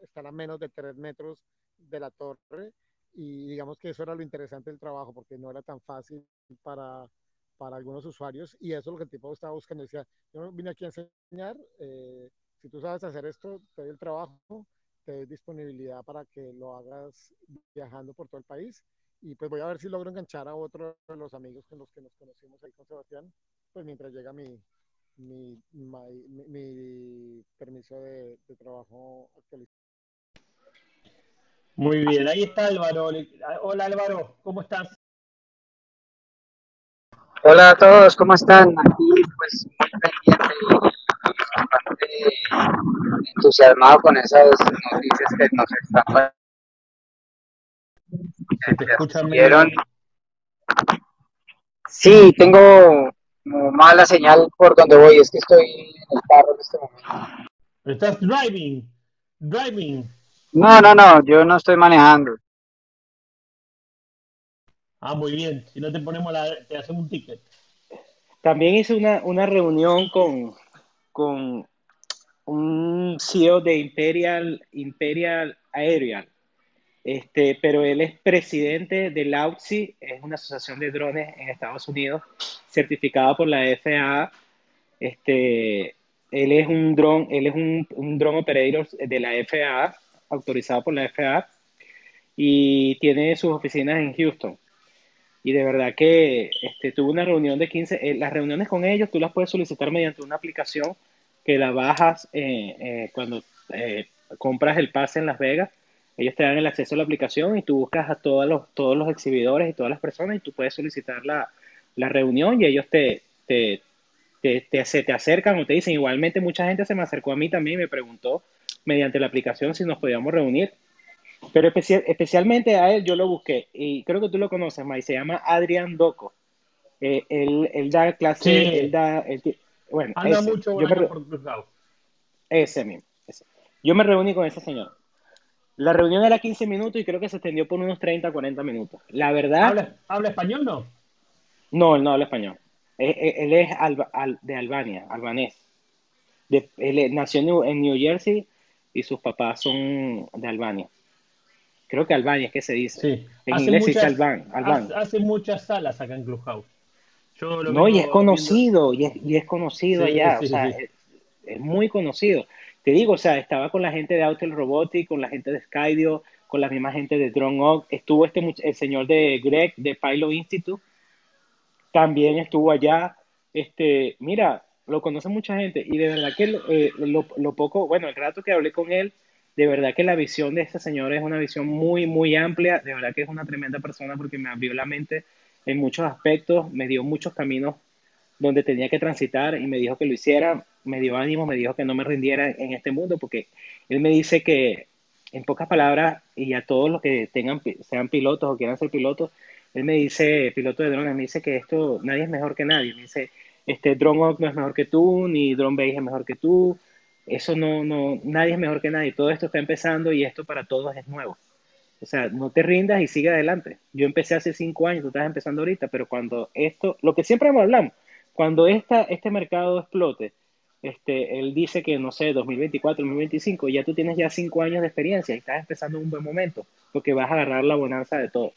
estar a menos de tres metros de la torre y digamos que eso era lo interesante del trabajo porque no era tan fácil para, para algunos usuarios y eso es lo que el tipo estaba buscando. Decía, yo vine aquí a enseñar, eh, si tú sabes hacer esto, te doy el trabajo, te doy disponibilidad para que lo hagas viajando por todo el país y pues voy a ver si logro enganchar a otro de los amigos con los que nos conocimos ahí con Sebastián, pues mientras llega mi, mi, mi, mi permiso de, de trabajo actualizado. Muy bien, ahí está Álvaro. Hola Álvaro, ¿cómo estás? Hola a todos, ¿cómo están? Aquí pues muy pendiente y bastante entusiasmado con esas noticias que nos están se te escucha. Sí, tengo mala señal por donde voy, es que estoy en el carro en este momento. Estás driving, driving. No, no, no, yo no estoy manejando. Ah, muy bien. Si no te ponemos la, te hacemos un ticket. También hice una, una reunión con, con un CEO de Imperial, Imperial Aerial este, pero él es presidente de LAUTSI, es una asociación de drones en Estados Unidos, certificada por la FAA. Este, él es un dron, él es un, un drone operator de la FAA, autorizado por la FAA, y tiene sus oficinas en Houston. Y de verdad que este, tuvo una reunión de 15, eh, las reuniones con ellos tú las puedes solicitar mediante una aplicación que la bajas eh, eh, cuando compras el pase en Las Vegas ellos te dan el acceso a la aplicación y tú buscas a todos los, todos los exhibidores y todas las personas y tú puedes solicitar la, la reunión y ellos te, te, te, te, se te acercan o te dicen. Igualmente mucha gente se me acercó a mí también y me preguntó mediante la aplicación si nos podíamos reunir. Pero especial, especialmente a él yo lo busqué y creo que tú lo conoces, May, se llama Adrián Doco. Eh, él, él, da clase, sí. él da... Él, bueno, Anda ese, mucho yo me, por ese mismo. Ese. Yo me reuní con ese señor. La reunión era 15 minutos y creo que se extendió por unos 30, 40 minutos. La verdad. ¿Habla, ¿habla español no? No, él no habla español. Él, él es alba- al- de Albania, albanés. De- él nació en New, Jersey y sus papás son de Albania. Creo que Albania es que se dice. Sí. En Hace inglés se dice muchas, Alban, hace, hace muchas salas acá en Clubhouse. Yo lo No, y es conocido, y es, y es conocido Sí, allá, o sí, sea, es muy conocido. Te digo, o sea, estaba con la gente de Autel Robotics, con la gente de Skydio, con la misma gente de Drone Oak, estuvo este el señor de Greg de Pilot Institute, también estuvo allá. Este, mira, lo conoce mucha gente y de verdad que lo, eh, lo- lo poco, bueno, el rato que hablé con él, de verdad que la visión de este señor es una visión muy, muy amplia, de verdad que es una tremenda persona porque me abrió la mente en muchos aspectos, me dio muchos caminos donde tenía que transitar y me dijo que lo hiciera, me dio ánimo, me dijo que no me rindiera en este mundo porque él me dice que, en pocas palabras, y a todos los que tengan, sean pilotos o quieran ser pilotos, él me dice, piloto de drones, me dice que esto, nadie es mejor que nadie, me dice, este Drone no es mejor que tú, ni Drone Base es mejor que tú, eso no, no, nadie es mejor que nadie, todo esto está empezando y esto para todos es nuevo. O sea, no te rindas y sigue adelante. Yo empecé hace cinco años, tú estás empezando ahorita, pero cuando esto, lo que siempre hablamos, cuando este mercado explote, este, él dice que, no sé, 2024, 2025, ya tú tienes ya cinco años de experiencia y estás empezando en un buen momento, porque vas a agarrar la bonanza de todo.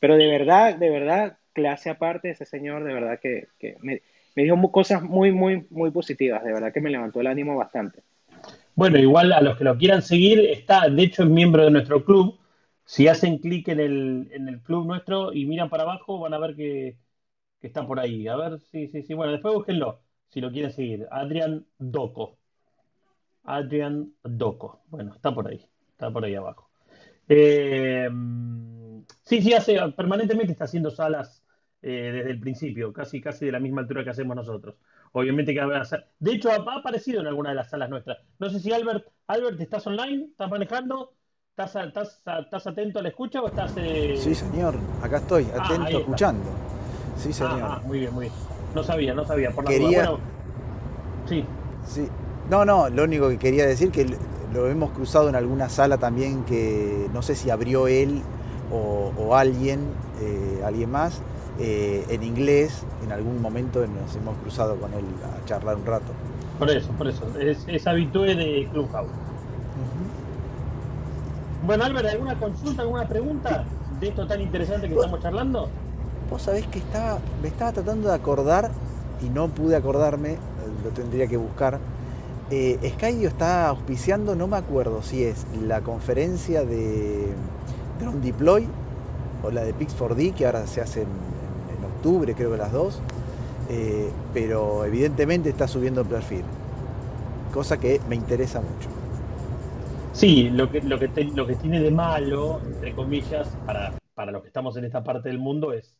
Pero de verdad, de verdad, clase aparte, ese señor, de verdad que, me, dijo cosas muy, muy, muy positivas, de verdad que me levantó el ánimo bastante. Bueno, igual a los que lo quieran seguir, está, de hecho, es miembro de nuestro club. Si hacen clic en el, en el club nuestro y miran para abajo, van a ver que, que está por ahí. A ver, sí, sí, sí. Bueno, después búsquenlo, si lo quieren seguir. Adrián Doco. Adrián Doco. Bueno, está por ahí. Está por ahí abajo. Eh, sí, sí, hace, permanentemente está haciendo salas eh, desde el principio, casi, casi de la misma altura que hacemos nosotros. Obviamente que habrá De hecho, ha, ha aparecido en alguna de las salas nuestras. No sé si Albert, Albert, ¿estás online? ¿Estás manejando? ¿Estás, estás, estás atento a la escucha o estás... eh, Sí, señor, acá estoy, Ah, atento, está. escuchando. Sí, Ah, señor. ah, muy bien, muy bien. No sabía, no sabía. Por la Quería-. Bueno, sí. Sí. No, no, lo único que quería decir que lo hemos cruzado en alguna sala también que no sé si abrió él o, o alguien, eh, alguien más, eh, en inglés. En algún momento nos hemos cruzado con él a charlar un rato. Por eso, por eso. Es, es habitué de Clubhouse. Bueno, Albert, ¿alguna consulta, alguna pregunta de esto tan interesante que estamos charlando? Vos sabés que estaba, me estaba tratando de acordar y no pude acordarme, lo tendría que buscar. Eh, Skydio está auspiciando, no me acuerdo si es la conferencia de Drone Deploy o la de Pix4D, que ahora se hace en, octubre, creo que las dos. Eh, pero evidentemente está subiendo el perfil, cosa que me interesa mucho. Sí, lo que, lo que tiene de malo, entre comillas, para, para los que estamos en esta parte del mundo es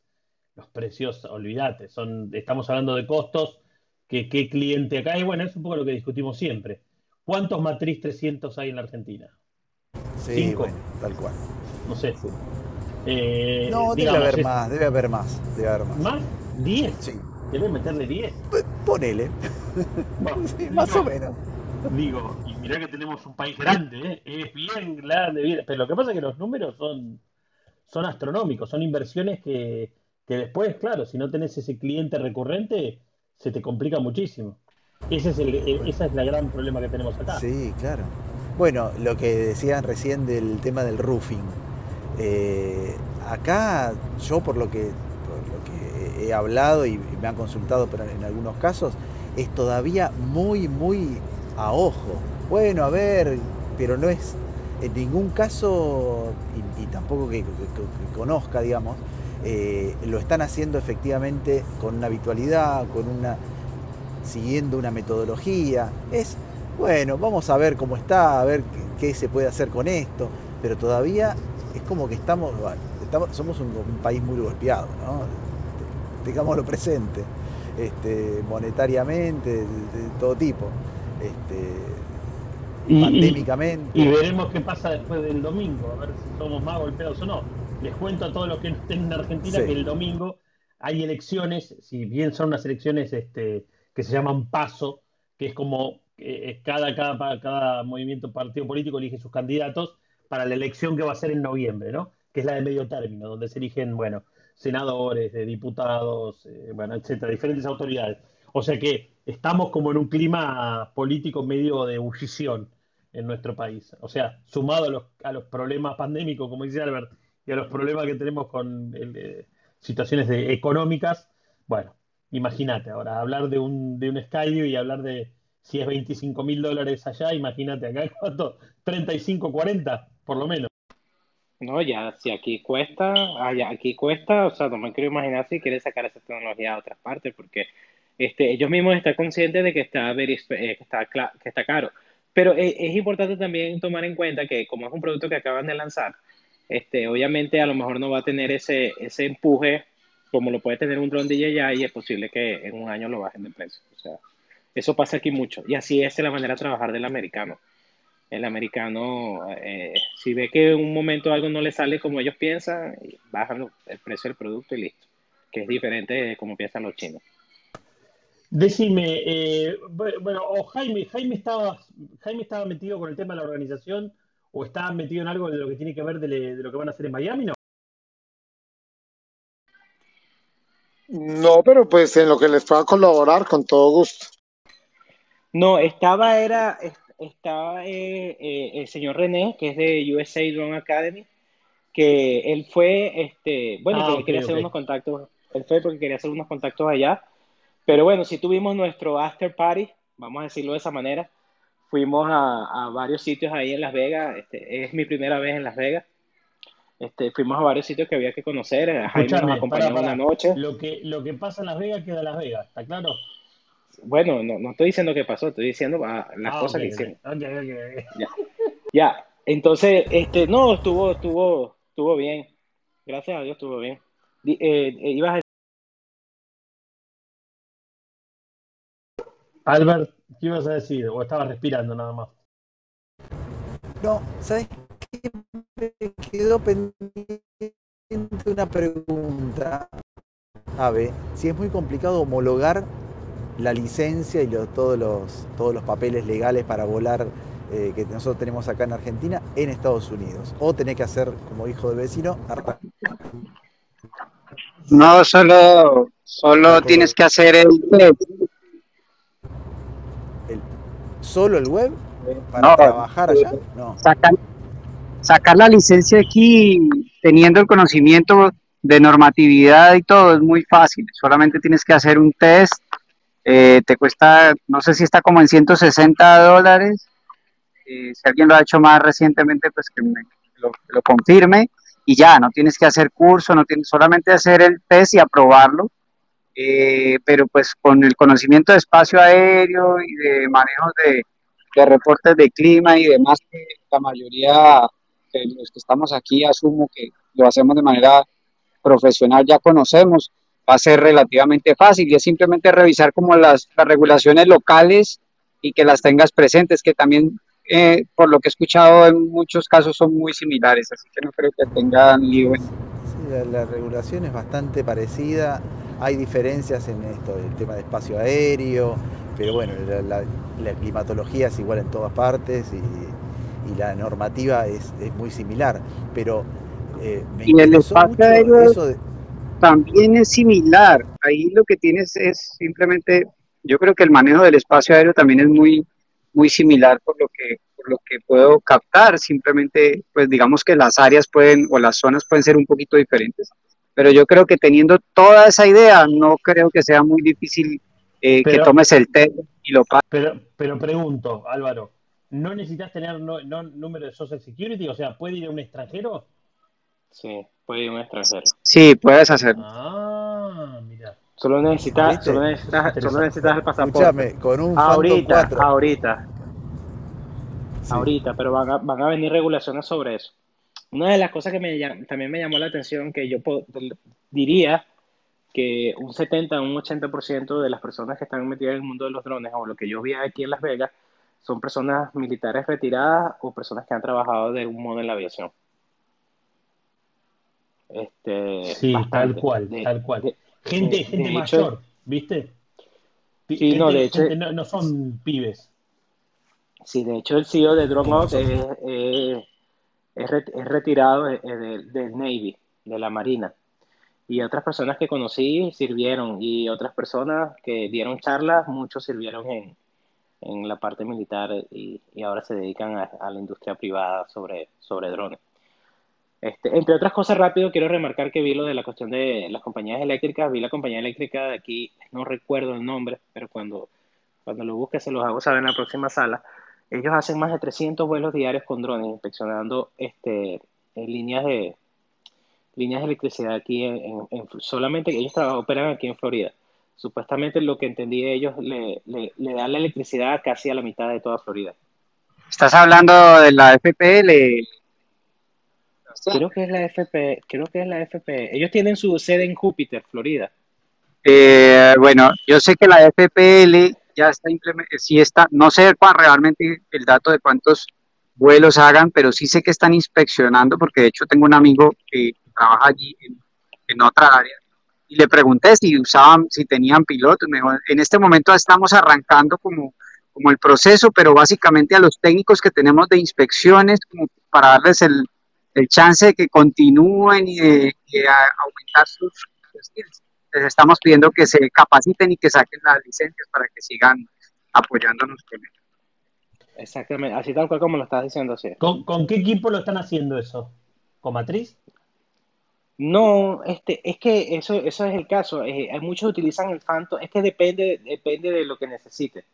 los precios, olvídate, son, estamos hablando de costos, que qué cliente acá, y bueno, es un poco lo que discutimos siempre. ¿Cuántos Matriz 300 hay en la Argentina? Sí, Cinco. bueno, tal cual. No sé. Eh, No, debe digamos, haber es- más, debe haber más, debe haber más. ¿Más? ¿10? Sí, ¿Debe meterle 10? P- ponele, Bueno, Sí, más o menos. Digo, y mirá que tenemos un país grande, ¿eh? es bien grande, bien- pero lo que pasa es que los números son, son astronómicos, son inversiones que, que después, claro, si no tenés ese cliente recurrente, se te complica muchísimo. Ese es el, el- ese es el gran problema que tenemos acá. Sí, claro. Bueno, lo que decían recién del tema del roofing. Eh, acá, yo por lo que por lo que he hablado y me han consultado pero en algunos casos, es todavía muy, muy a ojo. Bueno, a ver, pero no es en ningún caso, y, tampoco que- que conozca, digamos, eh, lo están haciendo efectivamente con una habitualidad, con una siguiendo una metodología. Es, bueno, vamos a ver cómo está, a ver qué, qué se puede hacer con esto, pero todavía es como que estamos, somos un, un país muy golpeado, ¿no? Tengámoslo presente, este, monetariamente, de, de todo tipo, este, Y- y- pandémicamente. Y veremos qué pasa después del domingo, a ver si somos más golpeados o no. Les cuento a todos los que estén en Argentina Sí. que el domingo hay elecciones, si bien son unas elecciones este, que se llaman paso, que es como eh, cada, cada, movimiento, partido político elige sus candidatos para la elección que va a ser en noviembre, ¿no? Que es la de medio término, donde se eligen, bueno, senadores, de diputados, eh, bueno, etcétera, diferentes autoridades. O sea que estamos como en un clima político medio de ebullición en nuestro país. O sea, sumado a los, a los problemas pandémicos, como dice Albert, y a los problemas que tenemos con eh, situaciones de, económicas, bueno, imagínate ahora, hablar de un, de un Skydio y hablar de si es 25 mil dólares allá, imagínate acá cuánto, 35, 40, por lo menos. No, ya, si aquí cuesta, allá, aquí cuesta, o sea, no me quiero imaginar si quiere sacar esa tecnología a otras partes, porque este, ellos mismos están conscientes de que está, eh, que está, que está caro. Pero es, es, importante también tomar en cuenta que como es un producto que acaban de lanzar, este, obviamente a lo mejor no va a tener ese, ese empuje como lo puede tener un drone DJI y es posible que en un año lo bajen de precio. O sea, eso pasa aquí mucho. Y así es la manera de trabajar del americano. El americano, eh, si ve que en un momento algo no le sale como ellos piensan, bajan el precio del producto y listo. Que es diferente de como piensan los chinos. Decime, eh, bueno, o Jaime, Jaime estaba, Jaime estaba metido con el tema de la organización o estaba metido en algo de lo que tiene que ver de, de lo que van a hacer en Miami, ¿no? No, pero pues en lo que les pueda colaborar, con todo gusto. No, estaba, era, estaba eh, eh, el señor René, que es de USA Drone Academy, que él fue, este, bueno, Ah, que ok, quería hacer unos contactos, él fue porque quería hacer unos contactos allá, pero bueno, sí tuvimos nuestro after party, vamos a decirlo de esa manera, fuimos a, a varios sitios ahí en Las Vegas, este, es mi primera vez en Las Vegas, este, fuimos a varios sitios que había que conocer, Jaime nos acompañó una noche, Lo que, lo que pasa en Las Vegas queda en Las Vegas, ¿está claro? bueno, no, no estoy diciendo qué pasó, estoy diciendo ah, las Ah, cosas que ok. Ya, ya. Entonces, este, no, estuvo, estuvo, estuvo bien. Gracias a Dios estuvo bien. Eh, eh, ibas a Albert, ¿qué ibas a decir? ¿O estabas respirando nada más? No, ¿sabes qué? Me quedó pendiente una pregunta. Ave, si es muy complicado homologar la licencia y lo- todos, los, todos los papeles legales para volar eh, que nosotros tenemos acá en Argentina en Estados Unidos. O tenés que hacer, como hijo del vecino, arrancar No, solo, solo tienes que hacer el test. Solo el web para No, trabajar allá. No. sacar, sacar la licencia aquí teniendo el conocimiento de normatividad y todo es muy fácil. Solamente tienes que hacer un test. eh, te cuesta, no sé si está como en 160 dólares. eh, si alguien lo ha hecho más recientemente, pues que me lo, lo confirme. Y ya, no tienes que hacer curso, no tienes solamente hacer el test y aprobarlo. Eh, pero pues con el conocimiento de espacio aéreo y de manejos de, de reportes de clima y demás, que la mayoría de los que estamos aquí asumo que lo hacemos de manera profesional, ya conocemos, va a ser relativamente fácil y es simplemente revisar como las, las regulaciones locales y que las tengas presentes, que también, eh, por lo que he escuchado, en muchos casos son muy similares, así que no creo que tengan lío Sí, la, la regulación es bastante parecida. Hay diferencias en esto, el tema de espacio aéreo, pero bueno, la, la- la climatología es igual en todas partes y, y la normativa es, es muy similar. Pero eh, me Y el espacio mucho aéreo eso de. también es similar. Ahí lo que tienes es simplemente, yo creo que el manejo del espacio aéreo también es muy, muy similar por lo que, por lo que puedo captar. Simplemente, pues digamos que las áreas pueden o las zonas pueden ser un poquito diferentes. Pero yo creo que teniendo toda esa idea, no creo que sea muy difícil eh, que tomes el test y lo pases. pero, pero pregunto, Álvaro, ¿no necesitas tener no, no- número de Social Security? O sea, ¿puede ir a un extranjero? Sí, puede ir un extranjero. Sí, puedes hacerlo. Ah, mira, Solo necesitas, ¿Viste? solo necesitas, solo necesitas el pasaporte. Escúchame, con un Phantom Ahorita, 4. ahorita, Sí. ahorita, pero van a, van a venir regulaciones sobre eso. Una de las cosas que me también me llamó la atención, que yo diría que un 70, un 80% de las personas que están metidas en el mundo de los drones, o lo que yo vi aquí en Las Vegas, son personas militares retiradas o personas que han trabajado de algún modo en la aviación. Este, sí, tal cual, De, tal cual. de, Gente, de, gente hecho, mayor, ¿viste? Sí, no, de hecho, gente no, no son pibes. sí, de hecho el CEO de nosotros. es, es, es re- es retirado de- de- del Navy, de la Marina. y otras personas que conocí sirvieron y otras personas que dieron charlas, muchos sirvieron en, en la parte militar y, y ahora se dedican a, a, la industria privada sobre, sobre drones. Este, entre otras cosas, rápido, quiero remarcar que vi lo de la cuestión de las compañías eléctricas. Vi la compañía eléctrica de aquí, no recuerdo el nombre, pero cuando, cuando lo busque se los hago saber en la próxima sala. Ellos hacen más de 300 vuelos diarios con drones, inspeccionando este, en líneas de líneas de electricidad aquí, en, en, solamente ellos operan aquí en Florida. Supuestamente lo que entendí ellos le, le, le dan la electricidad casi a la mitad de toda Florida. ¿Estás hablando de la FPL? Creo que es la FP, creo que es la FP. Ellos tienen su sede en Júpiter, Florida. Eh, bueno, yo sé que la FPL ya está implementada, sí está, no sé realmente el dato de cuántos vuelos hagan, pero sí sé que están inspeccionando, porque de hecho tengo un amigo que trabaja allí en, en otra área, y le pregunté si usaban, si tenían pilotos, en este momento estamos arrancando como, como el proceso, pero básicamente a los técnicos que tenemos de inspecciones, como para darles el, el chance de que continúen y de, de aumentar sus skills. Les estamos pidiendo que se capaciten y que saquen las licencias para que sigan apoyándonos con ello. Exactamente, así tal cual como lo estás diciendo, sí. ¿Con, ¿Con, qué equipo lo están haciendo eso? ¿Con Matriz? No, este, es que eso, eso es el caso. Eh, hay muchos utilizan el Phantom, es que depende, depende de lo que necesite.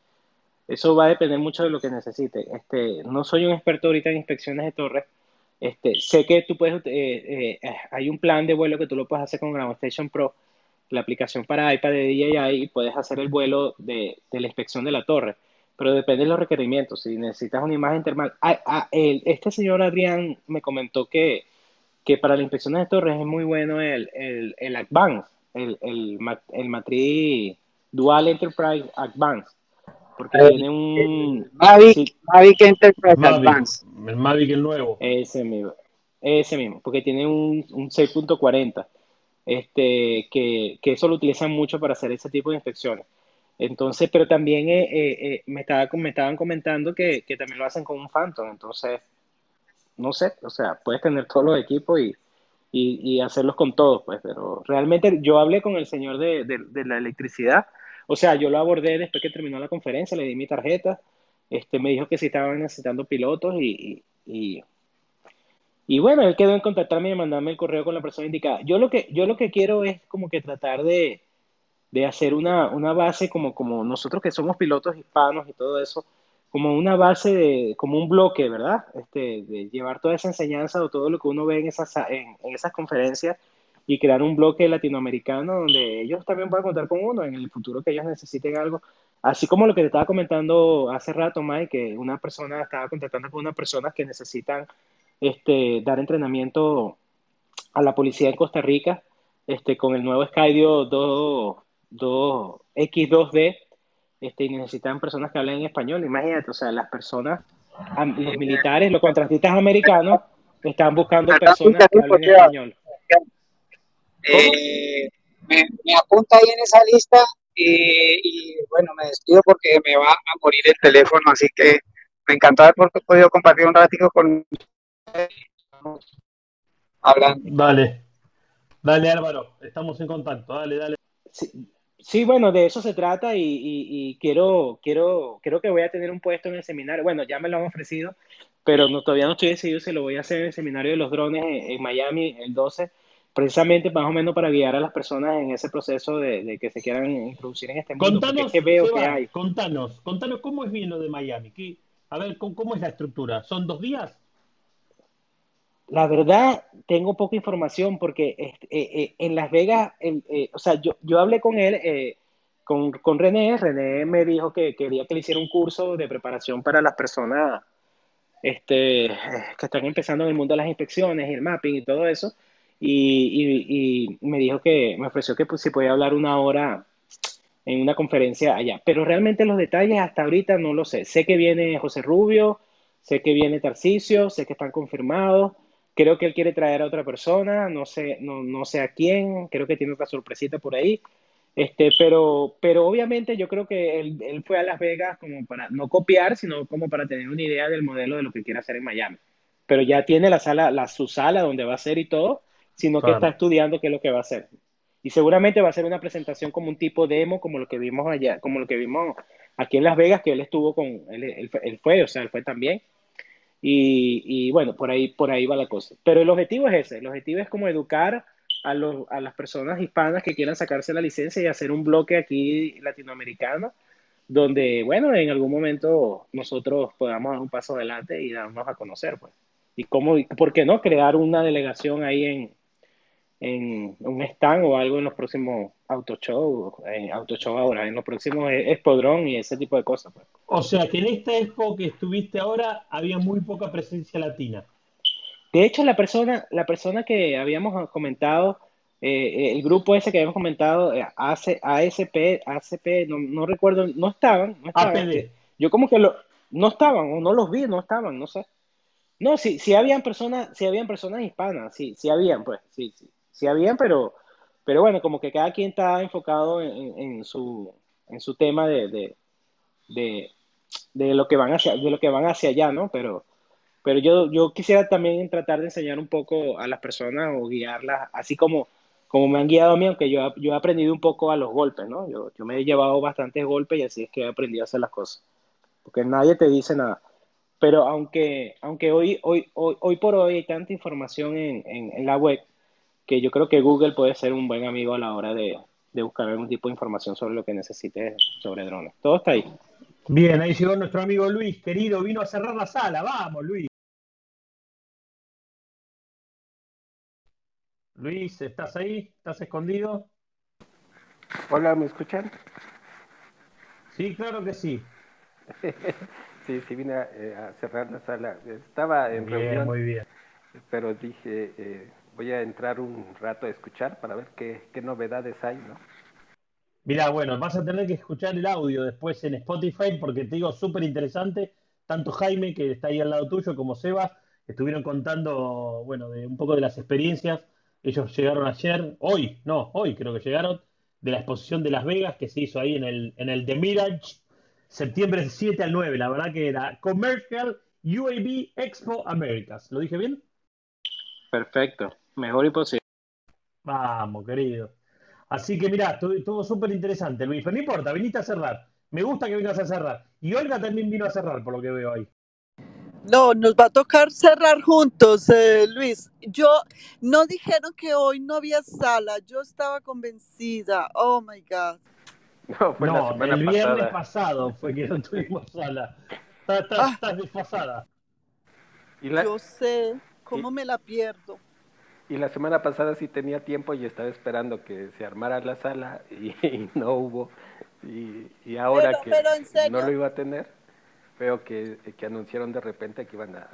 Eso va a depender mucho de lo que necesite. Este, no soy un experto ahorita en inspecciones de torres. Este, sé que tú puedes, eh, eh, hay un plan de vuelo que tú lo puedes hacer con Ground Station Pro, la aplicación para iPad de DJI, y puedes hacer el vuelo de, de la inspección de la torre pero depende de los requerimientos. Si necesitas una imagen termal. Ah, ah, el, este señor Adrián me comentó que, que para la inspección de torres es muy bueno el, el, el Advance, el, el, el matriz Dual Enterprise Advance. Porque el, tiene un. Mavic, sí, Mavic Enterprise Mavic, Advance. El Mavic, el nuevo. Ese mismo. Ese mismo. Porque tiene un, un 6.40. Este, que, que eso lo utilizan mucho para hacer ese tipo de inspecciones. Entonces, pero también eh, eh, me, estaba, me estaban comentando que, que, también lo hacen con un Phantom. Entonces, no sé, o sea, puedes tener todos los equipos y, y, y hacerlos con todos, pues, pero realmente yo hablé con el señor de, de, de, la electricidad. O sea, yo lo abordé después que terminó la conferencia, le di mi tarjeta. Este, me dijo que si estaban necesitando pilotos y, y, y bueno, él quedó en contactarme y mandarme el correo con la persona indicada. Yo lo que, yo lo que quiero es como que tratar de, de hacer una, una base como, como nosotros que somos pilotos hispanos y todo eso, como una base, de, como un bloque, ¿verdad? Este, de llevar toda esa enseñanza o todo lo que uno ve en esas, en, en esas conferencias y crear un bloque latinoamericano donde ellos también puedan contar con uno en el futuro que ellos necesiten algo. Así como lo que te estaba comentando hace rato, Mike, que una persona estaba contactando con unas personas que necesitan este, dar entrenamiento a la policía en Costa Rica este, con el nuevo Skydio 2, 2, X2D este, y necesitan personas que hablen español. Imagínate, o sea, las personas, los militares, los contratistas americanos están buscando personas que hablen español. Eh, me, me, apunta ahí en esa lista y, y, bueno, me despido porque me va a morir el teléfono, así que me encantó haber podido compartir un ratito con hablando. Dale, dale Álvaro, estamos en contacto, dale, dale. Sí. Sí, bueno, de eso se trata y, y, y, quiero, quiero, creo que voy a tener un puesto en el seminario. Bueno, ya me lo han ofrecido, pero no, todavía no estoy decidido si lo voy a hacer en el seminario de los drones en, en Miami el 12, precisamente más o menos para guiar a las personas en ese proceso de, de que se quieran introducir en este mundo. Contanos, que veo que hay. contanos, contanos cómo es bien lo de Miami. ¿Qué, a ver, ¿cómo, ¿cómo es la estructura? ¿Son dos días? La verdad, tengo poca información porque eh, eh, en Las Vegas, eh, o sea, yo, hablé con él, con, con, René, René me dijo que quería que le hiciera un curso de preparación para las personas este, que están empezando en el mundo de las inspecciones y el mapping y todo eso, y, y, y me dijo que, me ofreció que pues, si podía hablar una hora en una conferencia allá, pero realmente los detalles hasta ahorita no lo sé. Sé que viene José Rubio, sé que viene Tarcisio, sé que están confirmados, Creo que él quiere traer a otra persona, no sé, no, no sé a quién, creo que tiene otra sorpresita por ahí. Este, pero, pero obviamente yo creo que él, él, fue a Las Vegas como para no copiar, sino como para tener una idea del modelo de lo que quiere hacer en Miami. Pero ya tiene la sala, la, su sala donde va a ser y todo, sino claro. que está estudiando qué es lo que va a hacer. Y seguramente va a ser una presentación como un tipo demo, como lo que vimos allá, como lo que vimos aquí en Las Vegas, que él estuvo con, él, él, fue, o sea, él fue también. Y, bueno, por ahí, por ahí va la cosa. Pero el objetivo es ese, el objetivo es como educar a, los, a las personas hispanas que quieran sacarse la licencia y hacer un bloque aquí latinoamericano, donde, bueno, en algún momento nosotros podamos dar un paso adelante y darnos a conocer, pues. Y cómo, por qué no, crear una delegación ahí en, en un stand o algo en los próximos auto show, en auto show ahora, en los próximos Espodrón y ese tipo de cosas. Pues. O sea que en esta expo que estuviste ahora había muy poca presencia latina. De hecho, la persona, la persona que habíamos comentado, eh, el grupo ese que habíamos comentado, eh, ASP, ASP, no, no, recuerdo, no estaban, no estaban. Yo como que lo, no estaban, o no los vi, no estaban, no sé. No, sí, sí habían personas, sí habían personas hispanas, sí, sí habían, pues, sí, sí sí habían, pero, pero bueno, como que cada quien está enfocado en, su, en su tema de, de, de, lo que van hacia, de lo que van hacia allá, ¿no? Pero, pero yo, yo quisiera también tratar de enseñar un poco a las personas o guiarlas, así como, como me han guiado a mí, aunque yo, yo he aprendido un poco a los golpes, ¿no? Yo, yo me he llevado bastantes golpes y así es que he aprendido a hacer las cosas. Porque nadie te dice nada. Pero aunque, aunque hoy, hoy, hoy, hoy por hoy hay tanta información en, en, en la web, que yo creo que Google puede ser un buen amigo a la hora de, buscar algún tipo de información sobre lo que necesite sobre drones. Todo está ahí. Bien, ahí llegó nuestro amigo Luis, querido, vino a cerrar la sala. Vamos, Luis. Luis, ¿estás ahí? ¿Estás escondido? Hola, ¿me escuchan? Sí, claro que sí. sí, sí, vine a, eh, cerrar la sala. Estaba en reunión. Muy bien. Pero dije, eh, voy a entrar un rato a escuchar para ver qué, novedades hay, ¿no? Mira, bueno, vas a tener que escuchar el audio después en Spotify porque te digo súper interesante. Tanto Jaime, que está ahí al lado tuyo, como Seba, estuvieron contando, bueno, de un poco de las experiencias. Ellos llegaron ayer, hoy, no, hoy creo que llegaron, de la exposición de Las Vegas que se hizo ahí en el, en el The Mirage, septiembre 7 al 9. La verdad que era Commercial UAV Expo Americas. ¿Lo dije bien? Perfecto. Mejor imposible. Vamos, querido. Así que mira, todo súper interesante, Luis. Pero no importa, viniste a cerrar. Me gusta que vengas a cerrar. Y Olga también vino a cerrar, por lo que veo ahí. No, nos va a tocar cerrar juntos, eh, Luis. Yo no dijeron que hoy no había sala. Yo estaba convencida. Oh my God. No, fue no el viernes pasado fue que no tuvimos sala. Estás, ah. desfasada. Yo sé cómo me la pierdo. Y la semana pasada sí tenía tiempo y estaba esperando que se armara la sala y, no hubo. Y, ahora que no lo iba a tener, veo que, anunciaron de repente que iban a,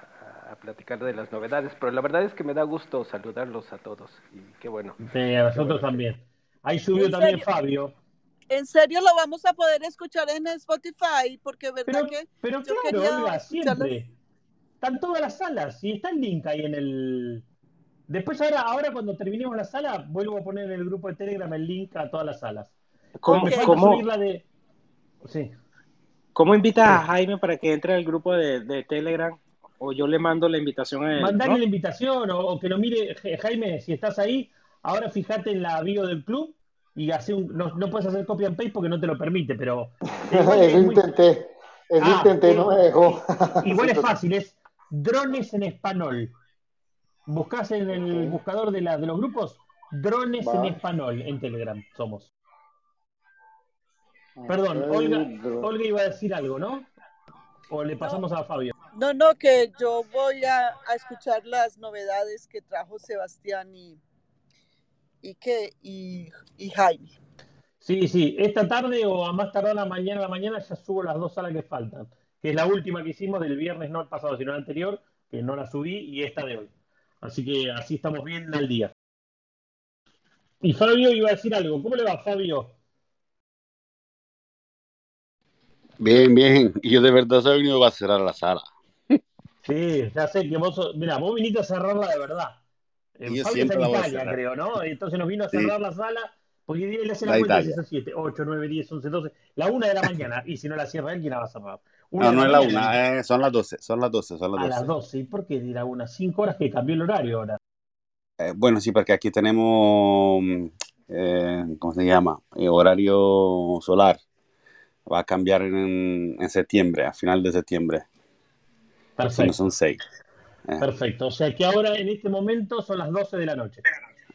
platicar de las novedades. Pero la verdad es que me da gusto saludarlos a todos y qué bueno. Sí, a nosotros también. Ahí subió también Fabio. ¿En serio lo vamos a poder escuchar en Spotify? Porque verdad que pero yo quería siempre. Están todas las salas y está el link ahí en el Después ahora, ahora cuando terminemos la sala, vuelvo a poner en el grupo de Telegram el link a todas las salas. ¿Cómo, ¿Cómo invitas a Jaime para que entre al grupo de, Telegram? O yo le mando la invitación a él. Mandale la invitación o, que lo mire, Jaime, si estás ahí, ahora fíjate en la bio del club y hace un, no, puedes hacer copy and paste porque no te lo permite, pero... Eso intenté, eso ah, intenté, no me dejó. Igual es fácil, es drones en español buscas en el buscador de, la, de los grupos drones en español en Telegram somos. Perdón, Olga, Olga iba a decir algo, ¿no? ¿O le pasamos a Fabio? No, no, que yo voy a, escuchar las novedades que trajo Sebastián y, y, que, y, y Jaime. Sí, sí, esta tarde o a más tardar la mañana, la mañana ya subo las dos salas que faltan, que es la última que hicimos del viernes, no el pasado, sino el anterior, que no la subí, y esta de hoy. Así que así estamos bien al día. Y Fabio iba a decir algo. ¿Cómo le va, Fabio? Bien, bien. Y yo de verdad he venido a cerrar la sala. Sí, ya sé que vos, mira, vos viniste a cerrarla de verdad. Fabio está en Italia, creo, ¿no? Entonces nos vino a cerrar la sala, porque él le hace la, cuenta de 7, 8, 9, 10, 11, 12, la 1 de la mañana, y si no la cierra él, ¿quién la va a cerrar? No, no es la una, eh, son las 12, son las 12, son las 12. A las 12, ¿y por qué dirá una? 5 horas que cambió el horario ahora. Eh, bueno, sí, porque aquí tenemos eh, ¿cómo se llama? Eh, horario solar. Va a cambiar en, en septiembre, a final de septiembre. Perfecto. son seis. Eh. Perfecto. O sea que ahora en este momento son las 12 de la noche.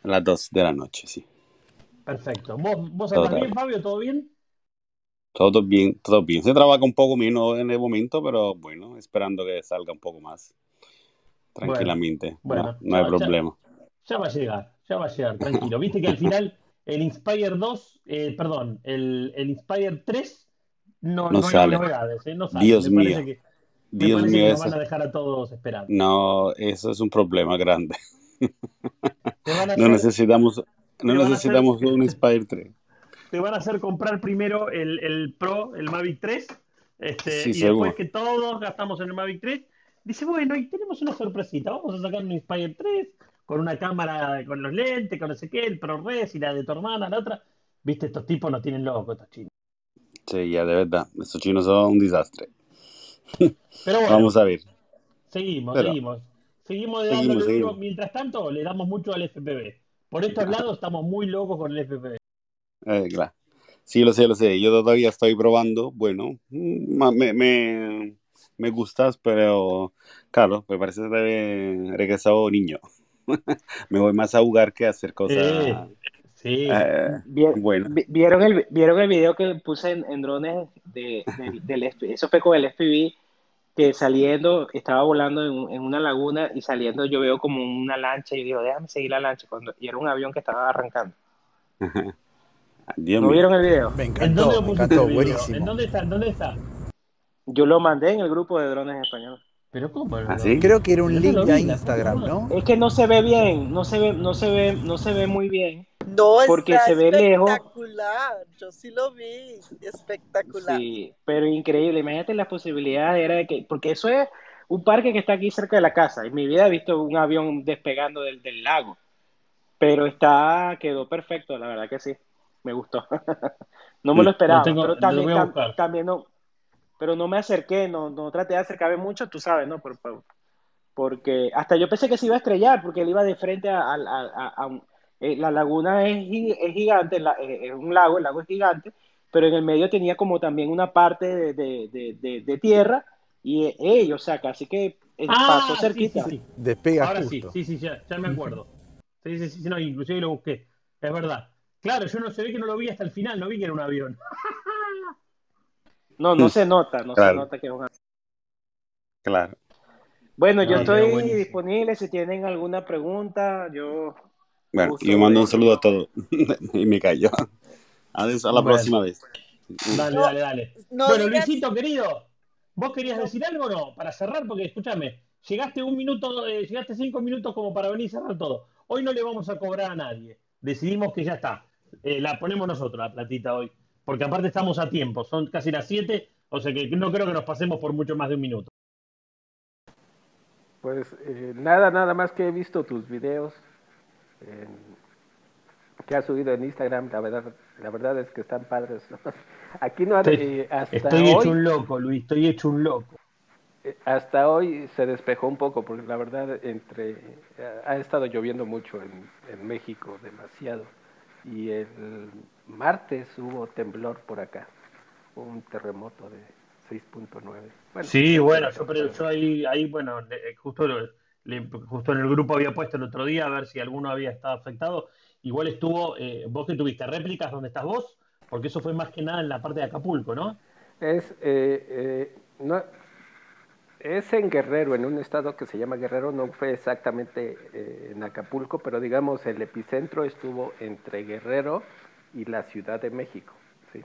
Las 2 de la noche, sí. Perfecto. ¿Vos, vos estás bien, Fabio? ¿Todo bien? Todo bien, todo bien. Se trabaja un poco menos en el momento, pero bueno, esperando que salga un poco más. Tranquilamente. Bueno, no, hay problema. Ya, va a llegar, ya va a llegar, tranquilo. Viste que al final el Inspire 2, eh, perdón, el, el, Inspire 3 no, no, sale. hay novedades, ¿eh? no sale. Dios mío. Dios mío, eso... van a dejar a todos esperando. No, eso es un problema grande. no necesitamos, no necesitamos un Inspire 3. Te van a hacer comprar primero el, el Pro, el Mavic 3, este, y después que todos gastamos en el Mavic 3, dice, bueno, y tenemos una sorpresita, vamos a sacar un Inspire 3 con una cámara con los lentes, con no sé qué, el ProRes y la de tu hermana, la otra. Viste, estos tipos nos tienen locos, estos chinos. Sí, ya, de verdad, estos chinos son un desastre. Pero bueno, vamos a ver. Seguimos, seguimos. Seguimos, seguimos, Mientras tanto, le damos mucho al FPV. Por estos lados estamos muy locos con el FPV. Eh, claro. Sí, lo sé, lo sé. Yo todavía estoy probando. Bueno, mm, me, me, me gustas, pero claro, me parece que debe regresado niño. me voy más a jugar que a hacer cosas. Sí. Eh, bueno. ¿Vieron el, ¿Vieron el video que puse en, drones de, del Eso fue con el FPV que saliendo, estaba volando en, una laguna y saliendo yo veo como una lancha y digo, déjame seguir la lancha. Cuando, y era un avión que estaba arrancando. ¿No vieron el video? Me encantó, ¿En dónde buenísimo. ¿En dónde está? ¿En dónde está? Yo lo mandé en el grupo de drones español. ¿Pero cómo? ¿Ah, Creo que era un link a Instagram, ¿no? Es que no se ve bien, no se ve, no se ve, no se ve muy bien. No, porque se ve lejos. Espectacular, yo sí lo vi, espectacular. Sí, pero increíble. Imagínate las posibilidades, era de que, porque eso es un parque que está aquí cerca de la casa. En mi vida he visto un avión despegando del, del lago, pero está, quedó perfecto, la verdad que sí, me gustó. no me lo esperaba, pero también, también no, pero no me acerqué, no, no traté de acercarme mucho, tú sabes, ¿no? porque hasta yo pensé que se iba a estrellar, porque él iba de frente a, a, eh, la laguna es, es gigante, eh, es un lago, el lago es gigante, pero en el medio tenía como también una parte de, de, de, tierra y ellos, o sea, casi que ah, pasó cerquita. Sí, Despega Ahora sí, sí, sí, ya, ya, me acuerdo. Sí, sí, sí, no, inclusive lo busqué, es verdad. Claro, yo no se ve que no lo vi hasta el final, no vi que era un avión. No, no se nota, no se nota que es un Claro. Bueno, yo estoy disponible si tienen alguna pregunta, yo... Bueno, yo mando un saludo a todos y me callo. Adiós, a la próxima vez. Dale, dale, dale. bueno, Luisito, querido, ¿vos querías decir algo o no? Para cerrar, porque escúchame, llegaste un minuto, eh, llegaste cinco minutos como para venir a cerrar todo. Hoy no le vamos a cobrar a nadie. Decidimos que ya está. Eh, la ponemos nosotros, la platita hoy porque aparte estamos a tiempo, son casi las 7, o sea que no creo que nos pasemos por mucho más de un minuto. Pues eh, nada, nada más que he visto tus videos que has subido en Instagram, la verdad, la verdad es que están padres. Aquí no estoy, eh, hasta estoy hecho un loco, Luis, estoy hecho un loco. Eh, hasta hoy se despejó un poco, porque la verdad entre ha estado lloviendo mucho en, en México, demasiado y el martes hubo temblor por acá, un terremoto de 6.9. sí, bueno, yo, pero yo ahí, ahí bueno, justo, justo en el grupo había puesto el otro día a ver si alguno había estado afectado. Igual estuvo, eh, vos que tuviste réplicas donde estás vos, porque eso fue más que nada en la parte de Acapulco, ¿no? Es, eh, eh no, es en Guerrero, en un estado que se llama Guerrero, no fue exactamente eh, en Acapulco, pero digamos el epicentro estuvo entre Guerrero y la Ciudad de México. ¿sí?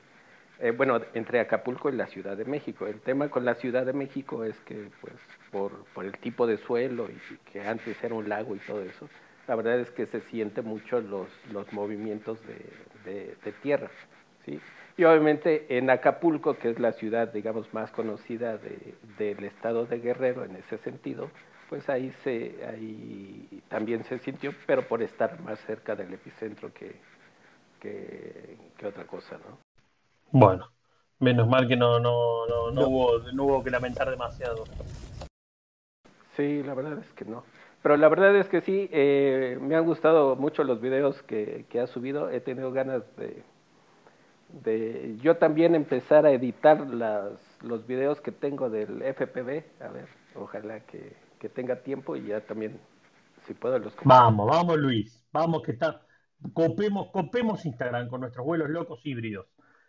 Eh, bueno, entre Acapulco y la Ciudad de México. El tema con la Ciudad de México es que, pues, por, el tipo de suelo y, que antes era un lago y todo eso, la verdad es que se siente mucho los, los movimientos de, de, de tierra. ¿sí? Y obviamente en Acapulco, que es la ciudad, digamos, más conocida de, del estado de Guerrero en ese sentido, pues ahí, se, ahí también se sintió, pero por estar más cerca del epicentro que, que, otra cosa, ¿no? Bueno, menos mal que no, no, no, no, Hubo, no hubo que lamentar demasiado. Sí, la verdad es que no. pero la verdad es que sí, eh, me han gustado mucho los videos que, que ha subido. He tenido ganas de, de yo también empezar a editar las, los videos que tengo del FPV. A ver, ojalá que, que tenga tiempo y ya también, si puedo, los Vamos, vamos Luis, vamos que está. Copemos, copemos Instagram con nuestros vuelos locos híbridos.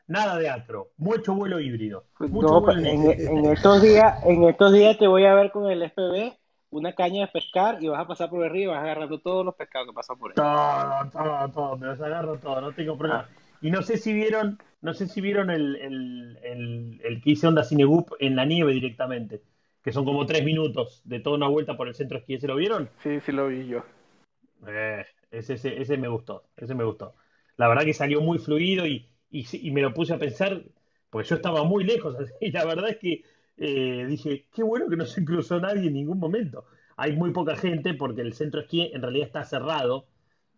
Nada de atro, mucho vuelo híbrido. no, en, en, estos días, en estos días te voy a ver con el FPV una caña de pescar y vas a pasar por el río y vas agarrando todos los pescados que pasan por ahí. Todo, todo, todo, me los agarro todo, no tengo problema. Ah. Y no sé si vieron, no sé si vieron el, el, el, el que hice Onda Cinegup en la nieve directamente, que son como tres minutos de toda una vuelta por el centro esquí. ¿Se lo vieron? Sí, sí lo vi yo. Eh, ese, ese, ese me gustó, ese me gustó. La verdad que salió muy fluido y, y, y me lo puse a pensar, porque yo estaba muy lejos, y la verdad es que eh, dije, qué bueno que no se cruzó nadie en ningún momento. Hay muy poca gente porque el centro esquí en realidad está cerrado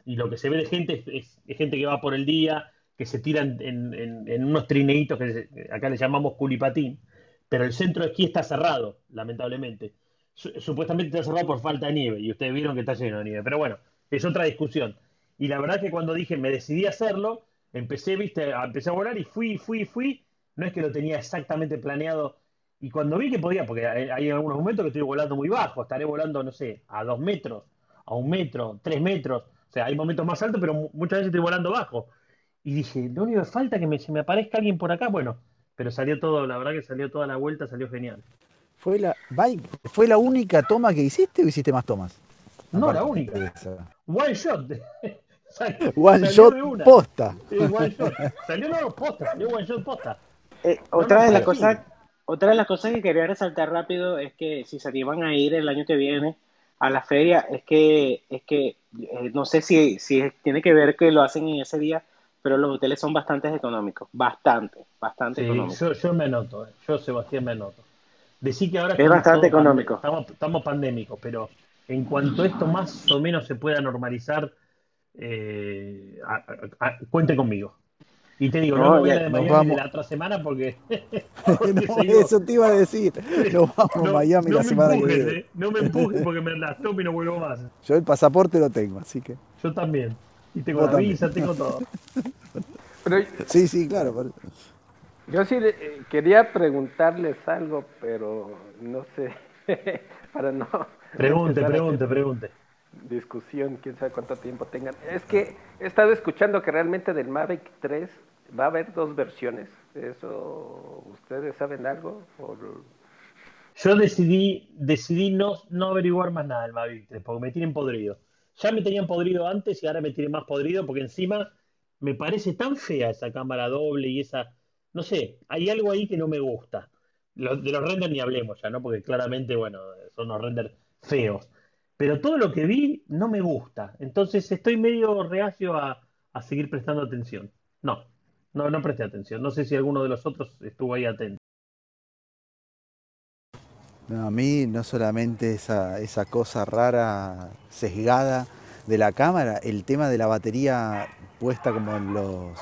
y lo que se ve de gente es, gente que va por el día, que se tiran en, unos trineitos que acá le llamamos culipatín, pero el centro de esquí está cerrado, lamentablemente. Supuestamente está cerrado por falta de nieve y ustedes vieron que está lleno de nieve, pero bueno, es otra discusión. Y la verdad es que cuando dije me decidí a hacerlo, empecé, viste, empecé a volar y fui, fui, fui. No es que lo tenía exactamente planeado y cuando vi que podía, porque hay, algunos momentos que estoy volando muy bajo, estaré volando, no sé, a dos metros, a un metro, tres metros. O sea, hay momentos más altos, pero muchas veces estoy volando bajo. Y dije, lo único que falta es que me, se me aparezca alguien por acá. Bueno, pero salió todo, la verdad que salió toda la vuelta, salió genial. ¿Fue la, ¿Fue la única toma que hiciste o hiciste más tomas? No, la única. One shot. one shot posta. one shot. Salió no posta, salió one shot posta. Eh, otra de las cosas otra de las cosas que quería resaltar rápido es que si se animan a ir el año que viene a la feria, es que, es que eh, no sé si, si tiene que ver que lo hacen en ese día, pero los hoteles son bastante económicos, bastante, bastante económicos. Yo, yo me noto, eh, yo Sebastián me noto. Decir que ahora es bastante económico. Estamos, estamos pandémicos, pero en cuanto esto más o menos se pueda normalizar, eh, cuente conmigo. Y te digo, no, me voy a de Miami la otra semana porque. eso te iba a decir. Nos vamos a Miami la semana que viene. Eh. No me empujes porque me las tomo y no vuelvo más. Yo el pasaporte lo tengo, así que. Yo también. Y tengo la visa, tengo todo. sí, sí, claro. Yo sí eh, quería preguntarles algo, pero no sé. para no. Pregunte, pregunte, pregunte discusión, quién sabe cuánto tiempo tengan. Es que he estado escuchando que realmente del Mavic 3 va a haber dos versiones. ¿Eso ustedes saben algo? Yo decidí, decidí no, no averiguar más nada del Mavic 3, porque me tienen podrido. Ya me tenían podrido antes y ahora me tienen más podrido porque encima me parece tan fea esa cámara doble y esa... No sé, hay algo ahí que no me gusta. de los renders ni hablemos ya, ¿no? Porque claramente, bueno, son los renders feos pero todo lo que vi no me gusta. Entonces estoy medio reacio a, seguir prestando atención. No, no, no presté atención. No sé si alguno de los otros estuvo ahí atento. No, a mí no solamente esa, esa cosa rara, sesgada de la cámara, el tema de la batería puesta como en los,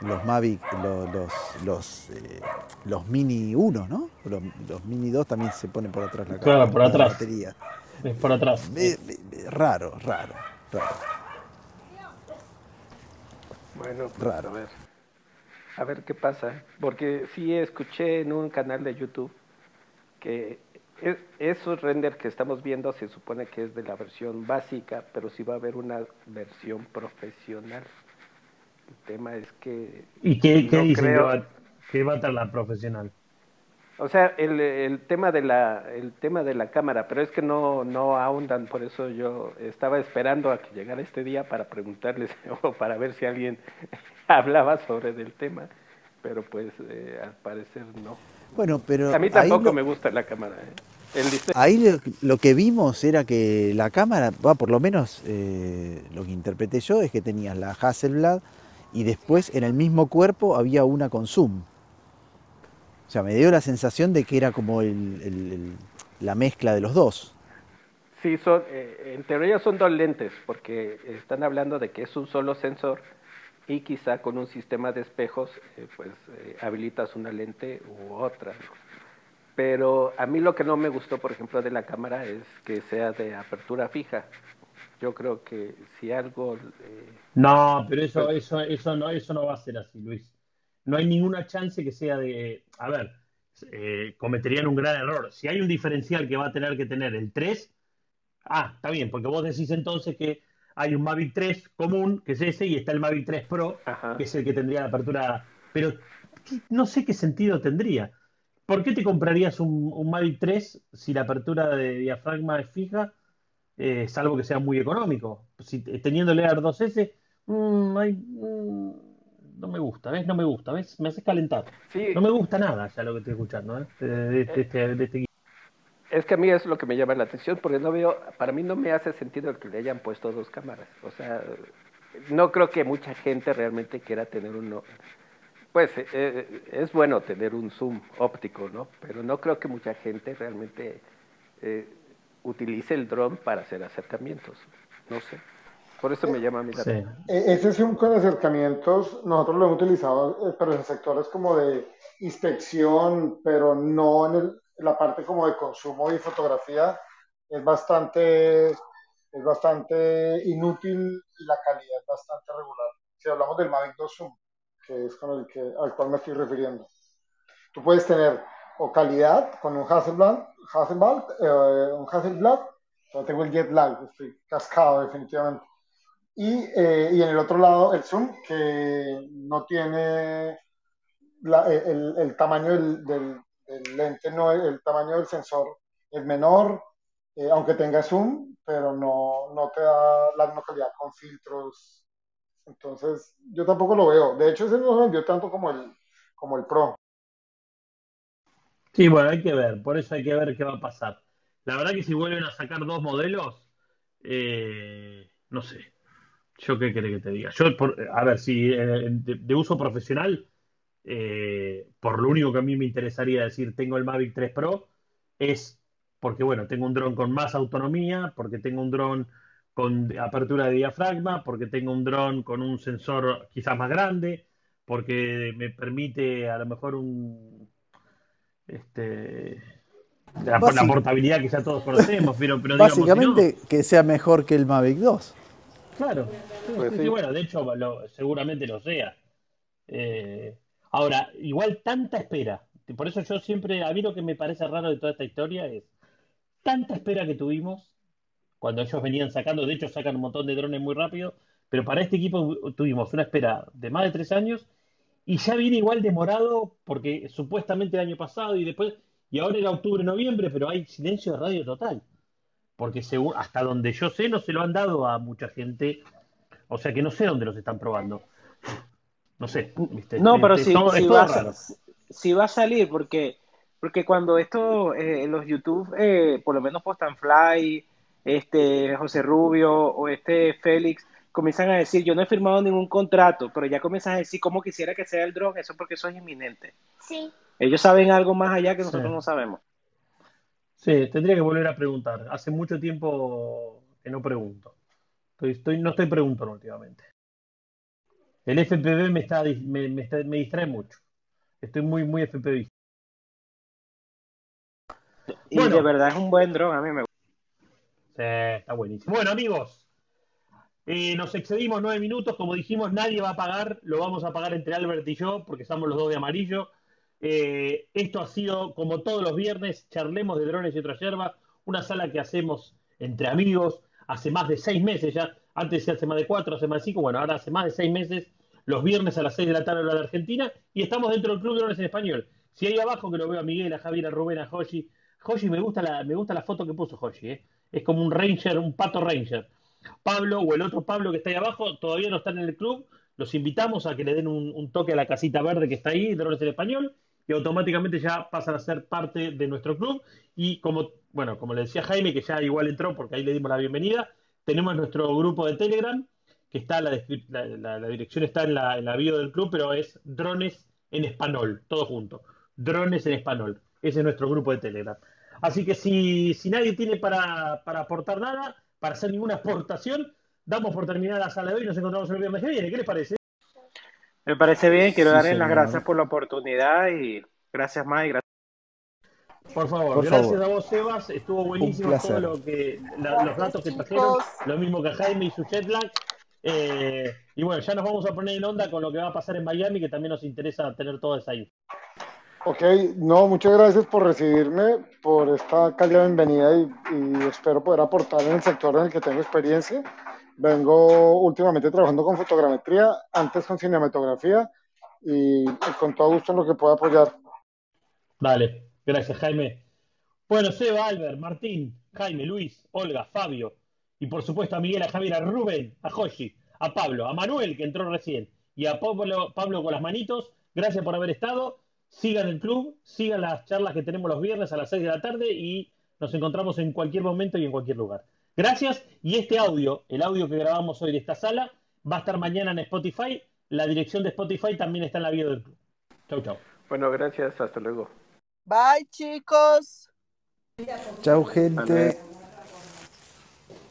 los Mavic, los, los, los, eh, Mini 1, ¿no? Los, Mini 2 también se ponen por atrás la, claro, por atrás. batería. Es por atrás. raro, raro, raro. Bueno, pues, raro. A ver, a ver qué pasa. Porque sí escuché en un canal de YouTube que es, esos render que estamos viendo se supone que es de la versión básica, pero sí va a haber una versión profesional. El tema es que... ¿Y qué, qué dice que va, que va a estar la profesional? O sea, el, el, tema de la el tema de la cámara, pero es que no no ahondan, por eso yo estaba esperando a que llegara este día para preguntarles o para ver si alguien hablaba sobre el tema, pero pues eh, al parecer no. Bueno, pero a mí tampoco me gusta la cámara. ¿eh? ahí lo, que vimos era que la cámara, va, por lo menos eh, lo que interpreté yo es que tenías la Hasselblad y después en el mismo cuerpo había una con zoom. O sea, me dio la sensación de que era como la mezcla de los dos. Sí, son, eh, en teoría son dos lentes, porque están hablando de que es un solo sensor y quizá con un sistema de espejos, eh, pues eh, habilitas una lente u otra. Pero a mí lo que no me gustó, por ejemplo, de la cámara es que sea de apertura fija. Yo creo que si algo... Eh, no, pero eso, pues eso, eso, no, eso no va a ser así, Luis. No hay ninguna chance que sea de... A ver, eh, cometerían un gran error. Si hay un diferencial que va a tener que tener el 3, ah, está bien, porque vos decís entonces que hay un Mavic 3 común, que es ese, y está el Mavic 3 Pro, que es el que tendría la apertura. Pero no sé qué sentido tendría. ¿Por qué te comprarías un, Mavic 3 si la apertura de diafragma es fija, eh, salvo que sea muy económico? Si, teniendo el Air 2S, mm, mm, no me gusta, ¿ves? No me gusta, ¿ves? Me haces calentar. No me gusta nada ya lo que estoy escuchando, ¿eh? De, este, de este es que a mí es lo que me llama la atención, porque no veo, para mí no me hace sentido que le hayan puesto dos cámaras. O sea, no creo que mucha gente realmente quiera tener uno, pues eh, eh, es bueno tener un zoom óptico, ¿no? Pero no creo que mucha gente realmente eh, utilice el dron para hacer acercamientos. No sé. Por eso me llama a mí la atención. Ese zoom con acercamientos, nosotros lo hemos utilizado, pero en sectores como de inspección, pero no en la parte como de consumo y fotografía. Es bastante, es bastante inútil y la calidad es bastante regular. Si hablamos del Mavic 2 Zoom que es con el que, al cual me estoy refiriendo. Tú puedes tener o calidad con un Hasselblad, Hasselblad, eh, un Hasselblad, yo tengo el jet lag, estoy cascado definitivamente. Y, eh, y en el otro lado el zoom, que no tiene la, el, el, tamaño del, del, lente, no, el tamaño del sensor es menor, eh, aunque tenga zoom, pero no, no te da la misma calidad con filtros entonces, yo tampoco lo veo. De hecho, ese no se vendió tanto como el, como el Pro. Sí, bueno, hay que ver, por eso hay que ver qué va a pasar. La verdad que si vuelven a sacar dos modelos, eh, no sé. ¿Yo qué quiere que te diga? Yo, a ver, si eh, de, uso profesional, eh, por lo único que a mí me interesaría decir, tengo el Mavic 3 Pro, es porque, bueno, tengo un dron con más autonomía, porque tengo un dron con apertura de diafragma, porque tengo un dron con un sensor quizás más grande, porque me permite a lo mejor un este la, portabilidad que ya todos conocemos, pero, pero básicamente que sea mejor que el Mavic 2. Claro, pues bueno, de hecho seguramente lo sea. Eh, ahora, igual tanta espera, por eso yo siempre, a mí lo que me parece raro de toda esta historia es tanta espera que tuvimos cuando ellos venían sacando, de hecho sacan un montón de drones muy rápido, pero para este equipo tuvimos una espera de más de tres años y ya viene igual demorado porque supuestamente el año pasado y después, y ahora era octubre, noviembre, pero hay silencio de radio total. Porque hasta donde yo sé no se lo han dado a mucha gente, o sea que no sé dónde los están probando. No sé. No, pero si, va a, si, va a, salir, porque, porque cuando esto, eh, los YouTube, eh, por lo menos postan fly, este José Rubio o este Félix comienzan a decir, yo no he firmado ningún contrato, pero ya comienzan a decir cómo quisiera que sea el drone, eso porque eso es inminente. Sí. Ellos saben algo más allá que nosotros no sabemos. Sí, tendría que volver a preguntar. Hace mucho tiempo que no pregunto. Estoy, no estoy preguntando últimamente. El FPV me, está, me, me, distrae mucho. Estoy muy, muy FPV. Y de verdad es un buen drone, a mí me gusta está buenísimo. Bueno, amigos, eh, nos excedimos nueve minutos. Como dijimos, nadie va a pagar. Lo vamos a pagar entre Albert y yo, porque estamos los dos de amarillo. Eh, esto ha sido, como todos los viernes, charlemos de drones y otras hierbas. Una sala que hacemos entre amigos hace más de seis meses ya. Antes hace más de cuatro, hace más de cinco. Bueno, ahora hace más de seis meses, los viernes a las seis de la tarde de la Argentina. Y estamos dentro del Club de Drones en Español. Si hay abajo, que lo veo a Miguel, a Javier, a Rubén, a Joshi. Joshi, me gusta la, me gusta la foto que puso Joshi, ¿eh? es como un ranger, un pato ranger. Pablo o el otro Pablo que está ahí abajo todavía no están en el club. Los invitamos a que le den un, toque a la casita verde que está ahí, Drones en Español, y automáticamente ya pasan a ser parte de nuestro club. Y como, bueno, como le decía Jaime, que ya igual entró porque ahí le dimos la bienvenida, tenemos nuestro grupo de Telegram, que está, la, la, dirección está en la, en la bio del club, pero es Drones en Español, todo junto. Drones en Español. Ese es nuestro grupo de Telegram. Así que si, si nadie tiene para, aportar nada, para hacer ninguna aportación, damos por terminada la sala de hoy y nos encontramos el viernes que viene. ¿Qué les parece? Me parece bien, quiero darles las gracias por la oportunidad y gracias más y gracias. Por favor, gracias a vos, Sebas. Estuvo buenísimo todo lo que, los datos que trajeron. Lo mismo que Jaime y su jetlag. Eh, y bueno, ya nos vamos a poner en onda con lo que va a pasar en Miami, que también nos interesa tener todo eso ahí. Ok, no, muchas gracias por recibirme, por esta cálida bienvenida y, y, espero poder aportar en el sector en el que tengo experiencia. Vengo últimamente trabajando con fotogrametría, antes con cinematografía y con todo gusto en lo que pueda apoyar. Dale, gracias Jaime. Bueno, Seba, Albert, Martín, Jaime, Luis, Olga, Fabio y por supuesto a Miguel, a Javier, a Rubén, a Joshi, a Pablo, a Manuel que entró recién y a Pablo, Pablo con las manitos. Gracias por haber estado sigan el club, sigan las charlas que tenemos los viernes a las 6 de la tarde y nos encontramos en cualquier momento y en cualquier lugar. Gracias. Y este audio, el audio que grabamos hoy de esta sala, va a estar mañana en Spotify. La dirección de Spotify también está en la bio del club. Chau, chau. Bueno, gracias. Hasta luego. Bye, chicos. Chau, gente.